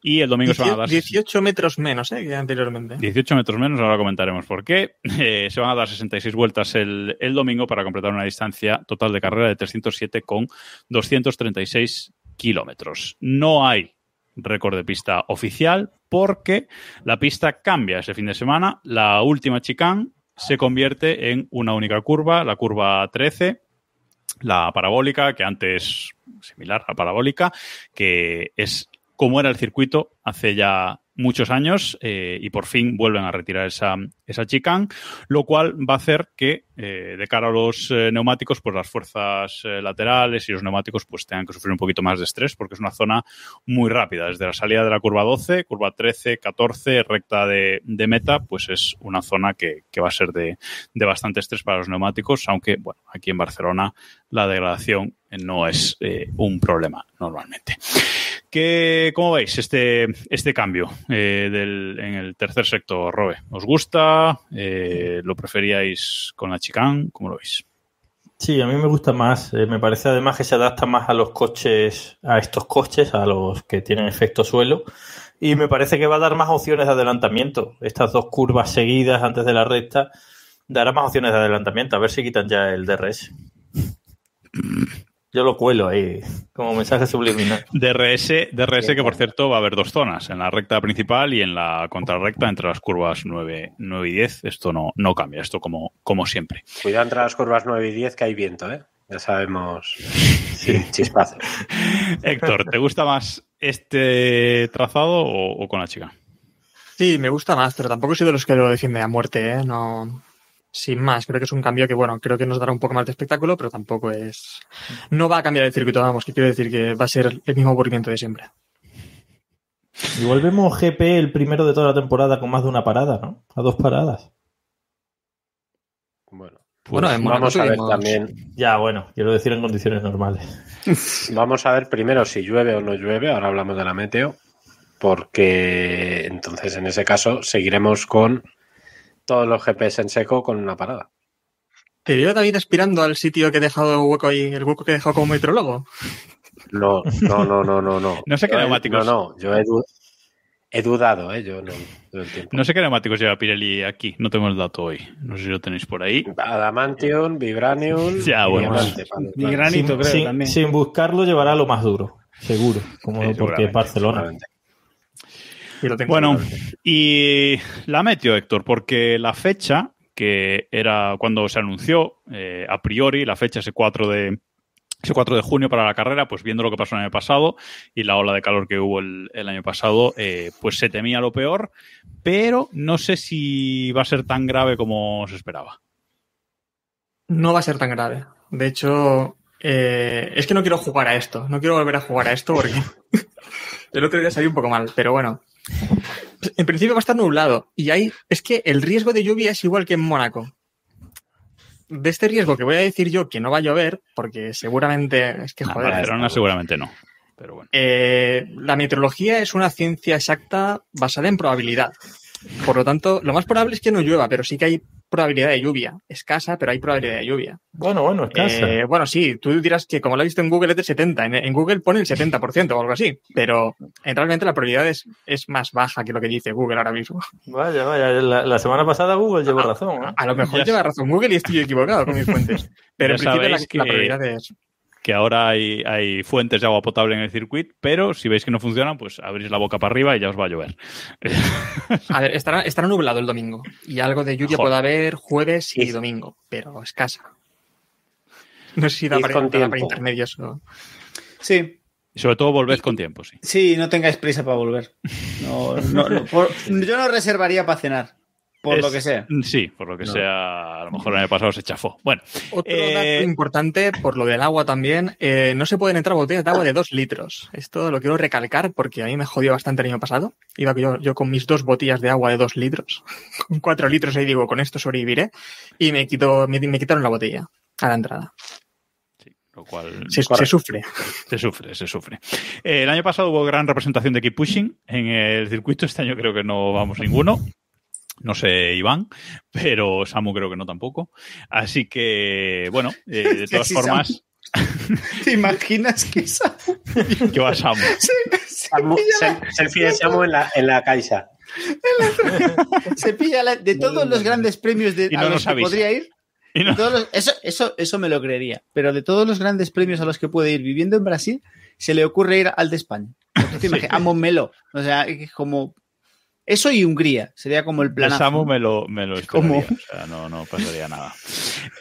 y el domingo se van a dar 18 metros menos eh, que anteriormente. 18 metros menos, ahora comentaremos por qué. Eh, se van a dar 66 vueltas el, el domingo para completar una distancia total de carrera de 307,236 kilómetros. No hay récord de pista oficial porque la pista cambia ese fin de semana. La última chicane se convierte en una única curva, la curva 13, la parabólica, que antes similar a parabólica, que es como era el circuito hace ya muchos años eh, y por fin vuelven a retirar esa, esa chicane, lo cual va a hacer que eh, de cara a los eh, neumáticos, pues las fuerzas laterales y los neumáticos pues tengan que sufrir un poquito más de estrés porque es una zona muy rápida. Desde la salida de la curva 12, curva 13, 14, recta de, de meta, pues es una zona que, que va a ser de, de bastante estrés para los neumáticos, aunque bueno, aquí en Barcelona la degradación no es un problema normalmente. ¿Qué, ¿Cómo veis este, este cambio eh, del, en el tercer sector, Robe? ¿Os gusta? Eh, ¿Lo preferíais con la chicane? ¿Cómo lo veis? Sí, a mí me gusta más. Eh, me parece además que se adapta más a los coches, a estos coches, a los que tienen efecto suelo. Y me parece que va a dar más opciones de adelantamiento. Estas dos curvas seguidas antes de la recta dará más opciones de adelantamiento. A ver si quitan ya el DRS. (clears throat) Yo lo cuelo ahí, como mensaje subliminal. (laughs) DRS, DRS que por cierto va a haber dos zonas, en la recta principal y en la contrarrecta entre las curvas 9, 9 y 10. Esto no, no cambia, esto como, como siempre. Cuidado entre las curvas 9 y 10 que hay viento, ¿eh? Ya sabemos. (laughs) Sí, chispazos. (laughs) Héctor, ¿te gusta más este trazado o, o con la chica? Sí, me gusta más, pero tampoco soy de los que lo defiende a muerte, ¿eh? No. Sin más, creo que es un cambio que, bueno, creo que nos dará un poco más de espectáculo, pero tampoco es. No va a cambiar el circuito, vamos, que quiero decir que va a ser el mismo aburrimiento de siempre. Igual vemos GP el primero de toda la temporada con más de una parada, ¿no? A dos paradas. Bueno, Bueno, en Mónaco vamos a ver también. Ya, bueno, quiero decir en condiciones normales. (laughs) Vamos a ver primero si llueve o no llueve. Ahora hablamos de la meteo. Porque entonces en ese caso seguiremos con todos los GPS en seco con una parada. ¿Te veo David aspirando al sitio que he dejado hueco ahí, el hueco que he dejado como metrólogo? No, no, no, no, no. No, (laughs) No sé qué neumáticos. No, no, yo he, du- he dudado, ¿eh? Yo no. No sé qué neumáticos lleva Pirelli aquí, no tengo el dato hoy. No sé si lo tenéis por ahí. Adamantium, Vibranium. (laughs) Ya, bueno, diamante, granito, sin, creo, sin- también. sin buscarlo llevará lo más duro, seguro, como Sí, porque es seguramente, Barcelona. Y (laughs) lo tengo Bueno, y la metió Héctor, porque la fecha, que era cuando se anunció, eh, a priori, la fecha ese 4 de ese 4 de junio para la carrera, pues viendo lo que pasó el año pasado y la ola de calor que hubo el, el año pasado, eh, pues se temía lo peor, pero no sé si va a ser tan grave como se esperaba. No va a ser tan grave. De hecho, eh, es que no quiero jugar a esto. No quiero volver a jugar a esto porque (laughs) el otro día salió un poco mal. Pero bueno, en principio va a estar nublado. Y ahí es que el riesgo de lluvia es igual que en Mónaco. De este riesgo que voy a decir yo que no va a llover, porque seguramente es que En joder. Barcelona seguramente no, pero bueno. Eh, la meteorología es una ciencia exacta basada en probabilidad. Por lo tanto, lo más probable es que no llueva, pero sí que hay probabilidad de lluvia. Escasa, pero hay probabilidad de lluvia. Bueno, bueno, es casa. Eh, bueno, sí, tú dirás que como lo he visto en Google es del 70, en, en Google pone el 70% o algo así, pero eh, realmente la probabilidad es, es más baja que lo que dice Google ahora mismo. Vaya, vaya. La, la semana pasada Google llevó razón. ¿eh? A lo mejor Ya lleva razón Google y estoy equivocado con mis fuentes. (laughs) Pero en principio la, probabilidad es... que ahora hay, hay fuentes de agua potable en el circuito, pero si veis que no funcionan, pues abrís la boca para arriba y ya os va a llover. (laughs) A ver, estará, estará nublado el domingo y algo de lluvia puede haber jueves y Sí. domingo, pero escasa. No sé si da para, para intermedios o... Sí, Y sobre todo volved con tiempo, sí. sí, no tengáis prisa para volver. No, no, no, por- yo no reservaría para cenar, por Es- lo que sea. Sí, por lo que No. sea, a lo mejor el año pasado se chafó. Bueno, Otro Eh, dato importante, por lo del agua también, eh, no se pueden entrar botellas de agua de dos litros. Esto lo quiero recalcar porque a mí me jodió bastante el año pasado. Iba yo, yo con mis dos botellas de agua de dos litros, (laughs) con cuatro litros ahí digo, con esto sobreviviré, y me, quitó, me, me quitaron la botella a la entrada. lo cual Se, se sufre. se sufre, se sufre. Eh, el año pasado hubo gran representación de Keep Pushing en el circuito. Este año creo que no vamos ninguno. No sé, Iván, (laughs) pero Samu creo que no tampoco. Así que, bueno, (laughs) eh, de todas sí, formas, (laughs) ¿Te imaginas que esa ¿qué va Samu? Samu- sel- selfie de Samu en la, en la caixa. se pilla la- de todos los grandes premios de, Y no a los que avisa. podría ir? Y no- de todos los- eso, eso, eso me lo creería. Pero de todos los grandes premios a los que puede ir viviendo en Brasil, se le ocurre ir al de España. Porque te imaginas, a Montmeló. O sea, es como. Eso y Hungría. Sería como el plan. Samu me lo, me lo (laughs) ¿Cómo? esperaría. O sea, no, no pasaría nada.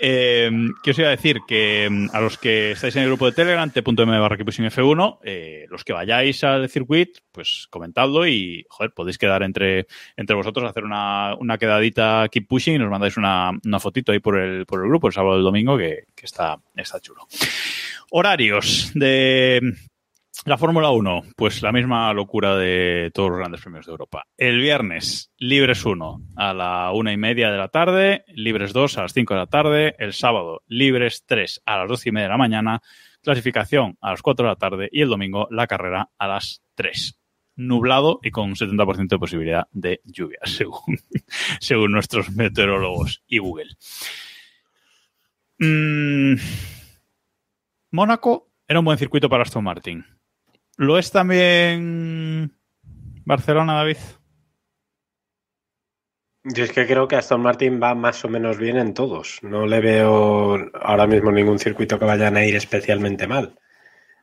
Eh, ¿Qué os iba a decir? Que mm, a los que estáis en el grupo de Telegram, t.m barra Keep Pushing F1, eh, los que vayáis al circuito, pues comentadlo y, joder, podéis quedar entre, entre vosotros, hacer una, una quedadita Keep Pushing y nos mandáis una, una fotito ahí por el, por el grupo el sábado y el domingo, que, que está, está chulo. Horarios de la Fórmula 1, pues la misma locura de todos los grandes premios de Europa. El viernes, Libres 1 a la una y media de la tarde, Libres 2 a las 5 de la tarde, el sábado, Libres 3 a las 12 y media de la mañana, clasificación a las 4 de la tarde y el domingo la carrera a las 3. Nublado y con un 70% de posibilidad de lluvia, (laughs) según, según nuestros meteorólogos y Google. Mm, Mónaco era un buen circuito para Aston Martin. ¿Lo es también Barcelona, David? Yo es que creo que Aston Martin va más o menos bien en todos. No le veo ahora mismo ningún circuito que vayan a ir especialmente mal.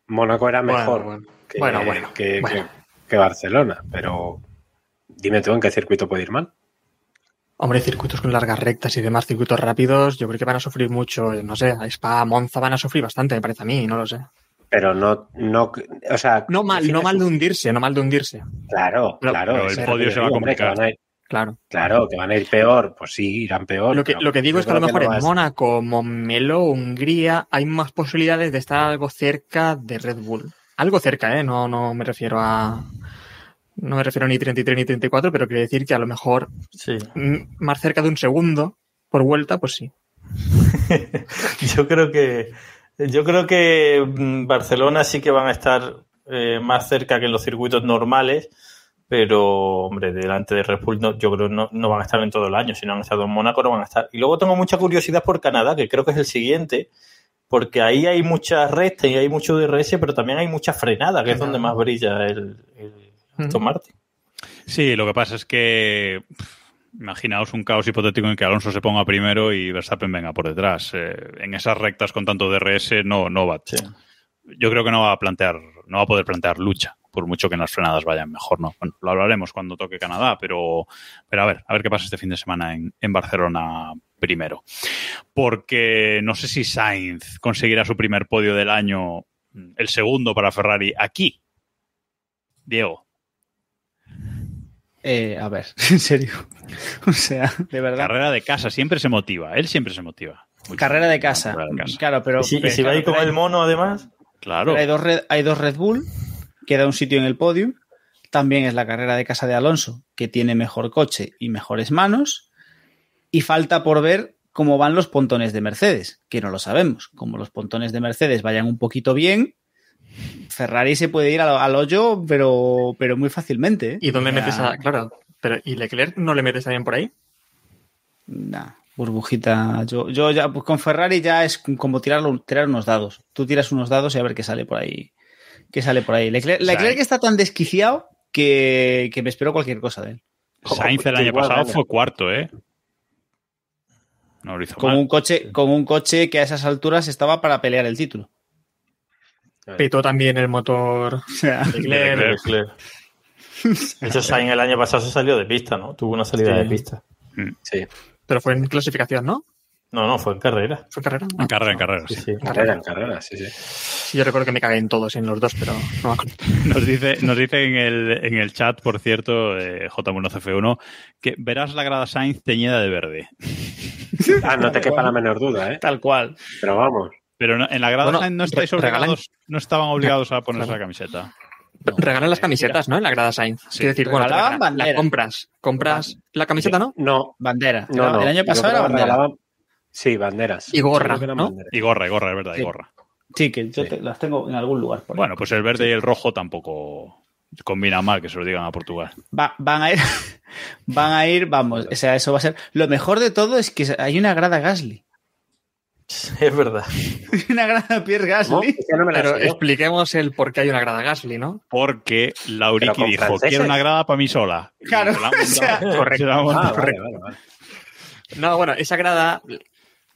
Mónaco era Bueno, mejor bueno. que, Bueno, bueno, que- bueno. que- que Barcelona, pero dime tú en qué circuito puede ir mal. Hombre, circuitos con largas rectas y demás, circuitos rápidos, yo creo que van a sufrir mucho, no sé, a Spa, Monza van a sufrir bastante, me parece a mí, no lo sé. Pero no, no, o sea, No mal, no mal de hundirse, no mal de hundirse. Claro, Pero- claro. pero el podio se va a digo, hombre, que complicar. van a ir- Claro. claro, que van a ir peor, pues sí, irán peor. Lo que, lo que digo es que a lo mejor no en es- Mónaco, Montmeló, Hungría, hay más posibilidades de estar algo cerca de Red Bull. Algo cerca, ¿eh? No, no me refiero a. No me refiero ni 33 ni 34, pero quiero decir que a lo mejor Sí. más cerca de un segundo por vuelta, pues sí. (laughs) Yo creo que yo creo que mm, Barcelona sí que van a estar eh, más cerca que en los circuitos normales, pero hombre, delante de Red Bull no, yo creo que no, no van a estar en todo el año, si no han estado en Mónaco no van a estar. Y luego tengo mucha curiosidad por Canadá, que creo que es el siguiente, porque ahí hay mucha recta y hay mucho DRS, pero también hay mucha frenada, que es donde más brilla el, el Aston Martin. Sí, lo que pasa es que pff, imaginaos un caos hipotético en que Alonso se ponga primero y Verstappen venga por detrás. Eh, en esas rectas con tanto DRS no, no va. Sí. Yo creo que no va a plantear, no va a poder plantear lucha por mucho que en las frenadas vayan mejor, ¿no? Bueno, lo hablaremos cuando toque Canadá, pero, pero a ver, a ver qué pasa este fin de semana en, en Barcelona primero. Porque no sé si Sainz conseguirá su primer podio del año, el segundo para Ferrari aquí. Diego. Eh, a ver, (laughs) en serio. O sea, de verdad. Carrera de casa, siempre se motiva. Él siempre se motiva. Mucho. Carrera de casa. Carrera de casa. Claro, pero. Y si, pero si va a ir claro, con pero el mono, además. Claro. Hay dos, Red, hay dos Red Bull, queda un sitio en el podio. También es la carrera de casa de Alonso, que tiene mejor coche y mejores manos. Y falta por ver cómo van los pontones de Mercedes, que no lo sabemos. Como los pontones de Mercedes vayan un poquito bien, Ferrari se puede ir al, al hoyo, pero, pero muy fácilmente. ¿eh? ¿Y dónde metes a.? Claro, pero ¿y Leclerc no le metes también por ahí? Nah, burbujita. Yo, yo ya pues con Ferrari ya es como tirarlo, tirar unos dados. Tú tiras unos dados y a ver qué sale por ahí. ¿Qué sale por ahí? Leclerc, O sea, Leclerc está tan desquiciado que, que me espero cualquier cosa de él. Sainz el año igual pasado fue cuarto, ¿eh? No lo hizo Con mal. un coche, con un coche que a esas alturas estaba para pelear el título. Petó también el motor. (laughs) O sea, Leclerc. Leclerc, Leclerc. De hecho, Sainz el año pasado se salió de pista, ¿no? Tuvo una salida Sí. de pista. Sí, Pero fue en clasificación, ¿no? No, no, fue en carrera. ¿Fue carrera? En carrera, en carrera. Sí, sí. sí. carrera en carrera, sí, sí. Sí, yo recuerdo que me cagué en todos, en los dos, pero no me acuerdo. (laughs) Nos dice, nos dice en, el, en el chat, por cierto, eh, J1CF1, que verás la grada Sainz teñida de verde. (laughs) Ah, no te quepa la menor duda, ¿eh? tal cual. Pero vamos. Pero no- en la grada Bueno, Sainz no estáis regalan- obligados, no estaban obligados a ponerse Claro. la camiseta. Regalan las camisetas, ¿no? En la grada Sainz. Sí. Quiero decir, bueno, Regalaban la compras. Compras la camiseta, ¿no? No, Bandera. no, no. El año pasado era bandera. regalaban- Sí, banderas. Y gorra, ¿no? banderas. Y gorra, y gorra, es verdad, y Sí. gorra. Sí, que yo Sí. te- las tengo en algún lugar. por ahí. Bueno, pues el verde y el rojo tampoco combinan mal, que se lo digan a Portugal. Va- van a ir, (laughs) van a ir, vamos, o sea, eso va a ser. Lo mejor de todo es que hay una grada Gasly. (laughs) Es verdad. (laughs) Una grada Pierre. Gasly. Es que no me la Pero expliquemos el por qué hay una grada Gasly, ¿no? Porque Lauriki dijo, franceses. quiero una grada para mí sola. Claro, (laughs) o sea, correcto. Ah, vale, vale, vale. No, bueno, esa grada,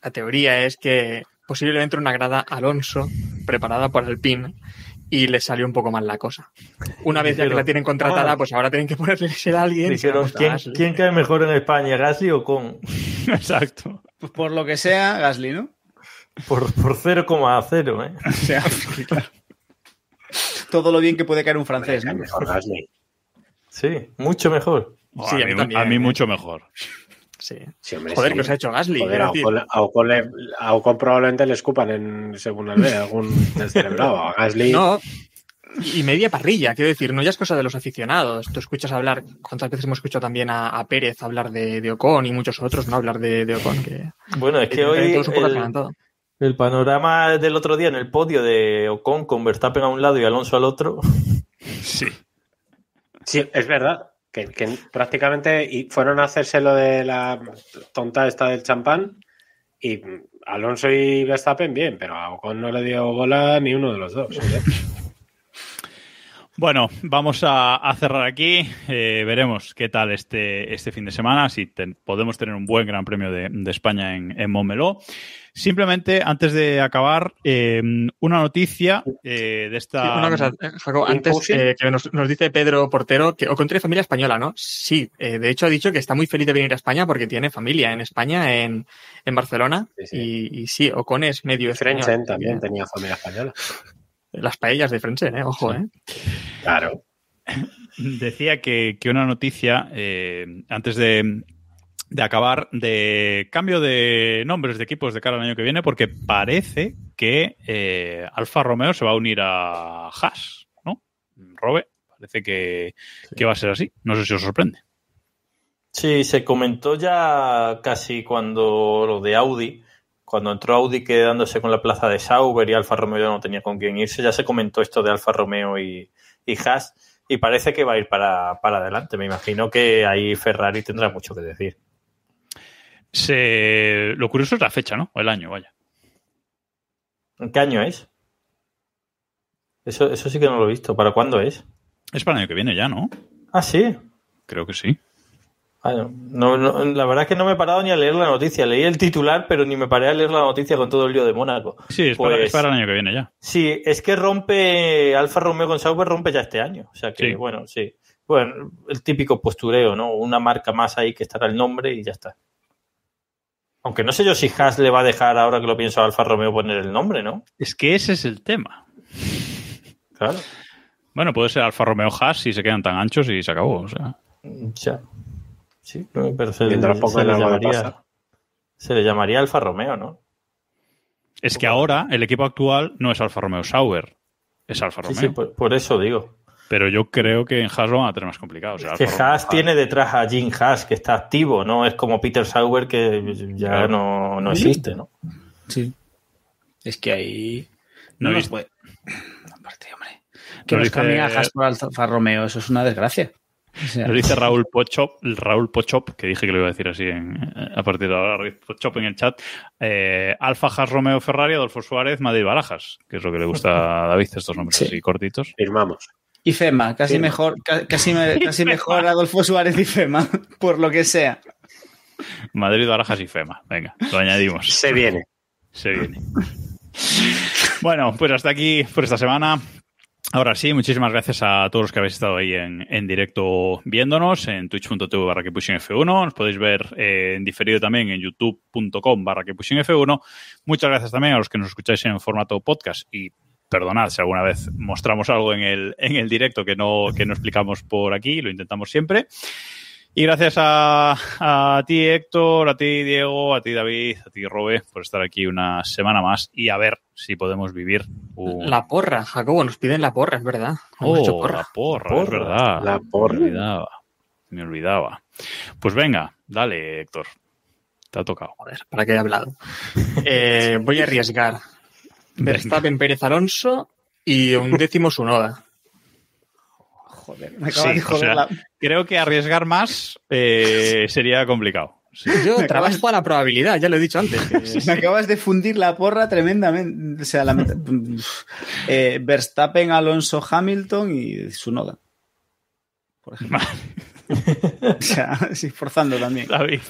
la teoría es que posiblemente una grada Alonso preparada por Alpine y le salió un poco mal la cosa. Una vez ya que la tienen contratada, ah. pues ahora tienen que ponerle ser a alguien. Dijeron, ¿quién. ¿quién cae mejor en España, Gasly o con? Exacto. Pues por lo que sea, Gasly, ¿no? Por, por 0,0, ¿eh? (laughs) O sea, claro. todo lo bien que puede caer un francés, ¿no? Mejor Gasly. Sí, mucho mejor. Oh, Sí, a, a mí mí, también, a mí ¿eh? mucho mejor. Sí. Sí, hombre, Joder, sí. que os ha hecho Gasly. Joder, a. Ocon, a Ocon le- a Ocon probablemente le escupan en según el B, algún descerebrado. A Gasly. No, y media parrilla, quiero decir, no ya es cosa de los aficionados. Tú escuchas hablar, ¿cuántas veces hemos escuchado también a, a Pérez hablar de, de Ocon y muchos otros, ¿no? Hablar de, de Ocon, que, Bueno, es que que hoy todos un poco el, adelantado. El panorama del otro día en el podio de Ocon con Verstappen a un lado y Alonso al otro. (laughs) Sí. Sí, es verdad. Que, que prácticamente y fueron a hacerse lo de la tonta esta del champán y Alonso y Verstappen bien, pero a Ocon no le dio bola ni uno de los dos. ¿eh? Bueno, vamos a, a cerrar aquí. Eh, veremos qué tal este, este fin de semana, si ten- podemos tener un buen Gran Premio de, de España en, en Montmeló. Simplemente, antes de acabar, eh, una noticia eh, de esta... Sí, una cosa, eh, Jacob, antes eh, que nos, nos dice Pedro Portero que Ocon tiene familia española, ¿no? Sí, eh, de hecho ha dicho que está muy feliz de venir a España porque tiene familia en España, en, en Barcelona. Sí, sí. Y, y sí, Ocon es medio español. Frenchen también tenía familia española. Las paellas de Frenchen, ¿eh? Ojo, ¿eh? Claro. Decía que, que una noticia, eh, antes de, de acabar, de cambio de nombres de equipos de cara al año que viene, porque parece que eh, Alfa Romeo se va a unir a Haas, ¿no? Robe, parece que, que va a ser así. No sé si os sorprende. Sí, se comentó ya casi cuando lo de Audi, cuando entró Audi quedándose con la plaza de Sauber y Alfa Romeo ya no tenía con quién irse, ya se comentó esto de Alfa Romeo y, y Haas y parece que va a ir para, para adelante. Me imagino que ahí Ferrari tendrá mucho que decir. Se, lo curioso es la fecha, ¿no? O el año, vaya. ¿En qué año es? Eso, eso sí que no lo he visto. ¿Para cuándo es? Es para el año que viene ya, ¿no? Ah, sí. Creo que sí. Bueno, no, no, la verdad es que no me he parado ni a leer la noticia. Leí el titular, pero ni me paré a leer la noticia con todo el lío de Mónaco. Sí, es, para, Pues- es para el año que viene ya. Sí, es que rompe Alfa Romeo con Sauber rompe ya este año. O sea que, Sí. bueno, sí. Bueno, el típico postureo, ¿no? Una marca más ahí que estará el nombre y ya está. Aunque no sé yo si Haas le va a dejar, ahora que lo pienso, a Alfa Romeo poner el nombre, ¿no? Es que ese es el tema. Claro. Bueno, puede ser Alfa Romeo Haas si se quedan tan anchos y se acabó. O sea. Ya. Sí, pero se, Mientras se le llamaría, se le llamaría Alfa Romeo, ¿no? Es que ahora el equipo actual no es Alfa Romeo Sauber, es Alfa Sí, Romeo. sí, por, por eso digo. Pero yo creo que en Haas lo van a tener más complicado. O sea, Que Romeo- Haas tiene detrás a Jim Haas, que está activo, ¿no? Es como Peter Sauber, que ya Claro. no, no existe, ¿no? Sí. Es que ahí. No No, visto. puede. Aparte, hombre. Que Nos nos dice- cambien a Haas por Alfa Romeo, eso es una desgracia. O sea, Nos dice Raúl Pochop, Raúl Pochop, que dije que lo iba a decir así en- a partir de ahora, Raúl Pochop en el chat. eh, Alfa, Haas, Romeo, Ferrari, Adolfo Suárez, Madrid, Barajas, que es lo que le gusta a David, estos nombres Sí. así cortitos. Firmamos. Y Fema, casi Firma. mejor, ca- casi, me- casi mejor Adolfo Suárez y Fema, (laughs) por lo que sea. Madrid, Barajas y FEMA. Venga, lo añadimos. Se viene. Se viene. Bueno, pues hasta aquí por esta semana. Ahora sí, muchísimas gracias a todos los que habéis estado ahí en, en directo viéndonos en twitch.tv barra que pushing F1. Nos podéis ver eh, en diferido también en youtube.com barra que pushing F1. Muchas gracias también a los que nos escucháis en formato podcast y perdonad si alguna vez mostramos algo en el, en el directo que no, que no explicamos por aquí, lo intentamos siempre. Y gracias a, a ti, Héctor, a ti, Diego, a ti, David, a ti, Robe, por estar aquí una semana más y a ver si podemos vivir un... La porra, Jacobo, nos piden la porra, es verdad. Hemos hecho Oh, porra. la porra, Porra. es verdad. La porra. Me olvidaba. Me olvidaba. Pues venga, dale, Héctor. Te ha tocado. Joder, ¿para qué he hablado? (laughs) Eh, voy a arriesgar. Verstappen, Pérez, Alonso y un décimo Sunoda. Joder, me acabas Sí, de o joder sea, la- Creo que arriesgar más eh, (laughs) sería complicado. Sí. Yo Me acabas- trabajo a la probabilidad, ya lo he dicho antes. que- Me acabas de fundir la porra tremendamente. O sea, la meta- (laughs) eh, Verstappen, Alonso, Hamilton y Sunoda. Por ejemplo. (laughs) O sea, sí, forzando también. David.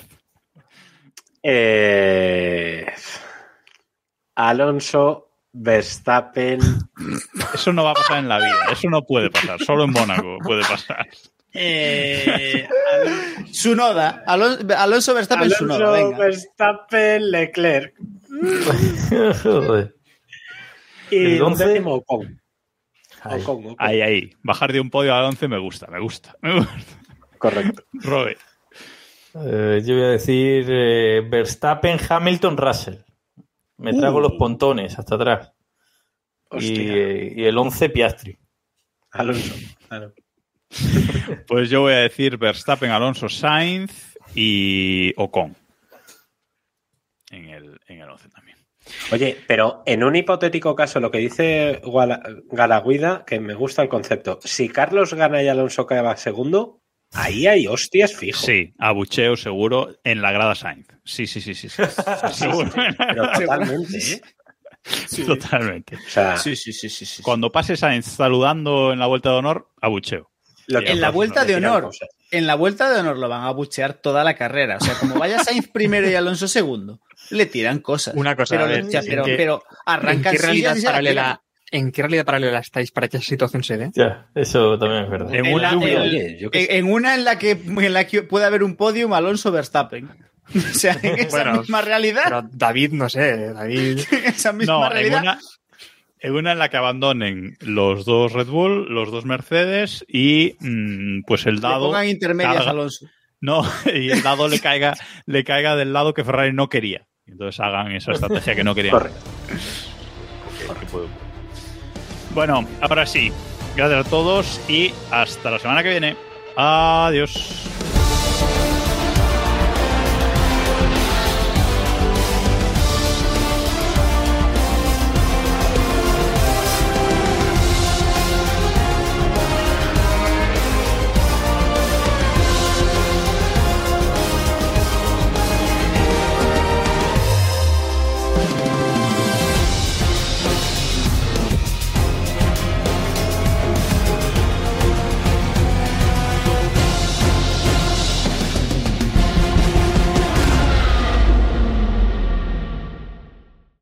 Eh, Alonso, Verstappen. Eso no va a pasar en la vida. Eso no puede pasar. Solo en Mónaco puede pasar. Eh, Sunoda. Alonso, Alonso Verstappen, Sunoda. Alonso, Venga. Verstappen, Leclerc. (laughs) Joder. Y El un once. décimo Ocon. Ay. Ocon, Ocon. Ahí, ahí. Bajar de un podio al 11 me gusta, me gusta. Me gusta. Correcto. Robe. Eh, yo voy a decir eh, Verstappen, Hamilton, Russell. Me trago Uh. los pontones hasta atrás. Y, el 11, Piastri. Alonso. Claro. (laughs) Pues yo voy a decir Verstappen, Alonso, Sainz y Ocon. En el, en el 11 también. Oye, pero en un hipotético caso, lo que dice Galaguida, que me gusta el concepto, si Carlos gana y Alonso cae segundo, ahí hay hostias fijo. Sí, abucheo seguro en la grada Sainz. Sí, sí, sí, sí. sí. (laughs) Seguro. Pero totalmente, ¿eh? Totalmente. O sea, Sí, sí, sí, sí. sí. Cuando pase Sainz saludando en la vuelta de honor, abucheo. lo que- En la vuelta de honor. En la vuelta de honor lo van a buchear toda la carrera. O sea, como vaya Sainz primero y Alonso segundo, le tiran cosas. Una cosa, pero, a ver, ¿en pero, qué- pero ¿En arrancan qué, realidad paralela, ¿En qué realidad paralela estáis para que esa situación se dé? Ya, eso también es verdad. En En una en- Oye, yo qué En, sé. en una en la que en la que puede haber un podium Alonso Verstappen. (laughs) O sea, en esa Bueno, misma realidad, Pero David, no sé, David. (laughs) en esa misma No, en realidad. una, en una en la que abandonen los dos Red Bull, los dos Mercedes y mm, pues el le dado. pongan intermedias carga- Alonso. No, (laughs) y el dado le caiga, le caiga del lado que Ferrari no quería. Entonces hagan esa estrategia que no querían. Correcto. Bueno, ahora sí. Gracias a todos y hasta la semana que viene. Adiós.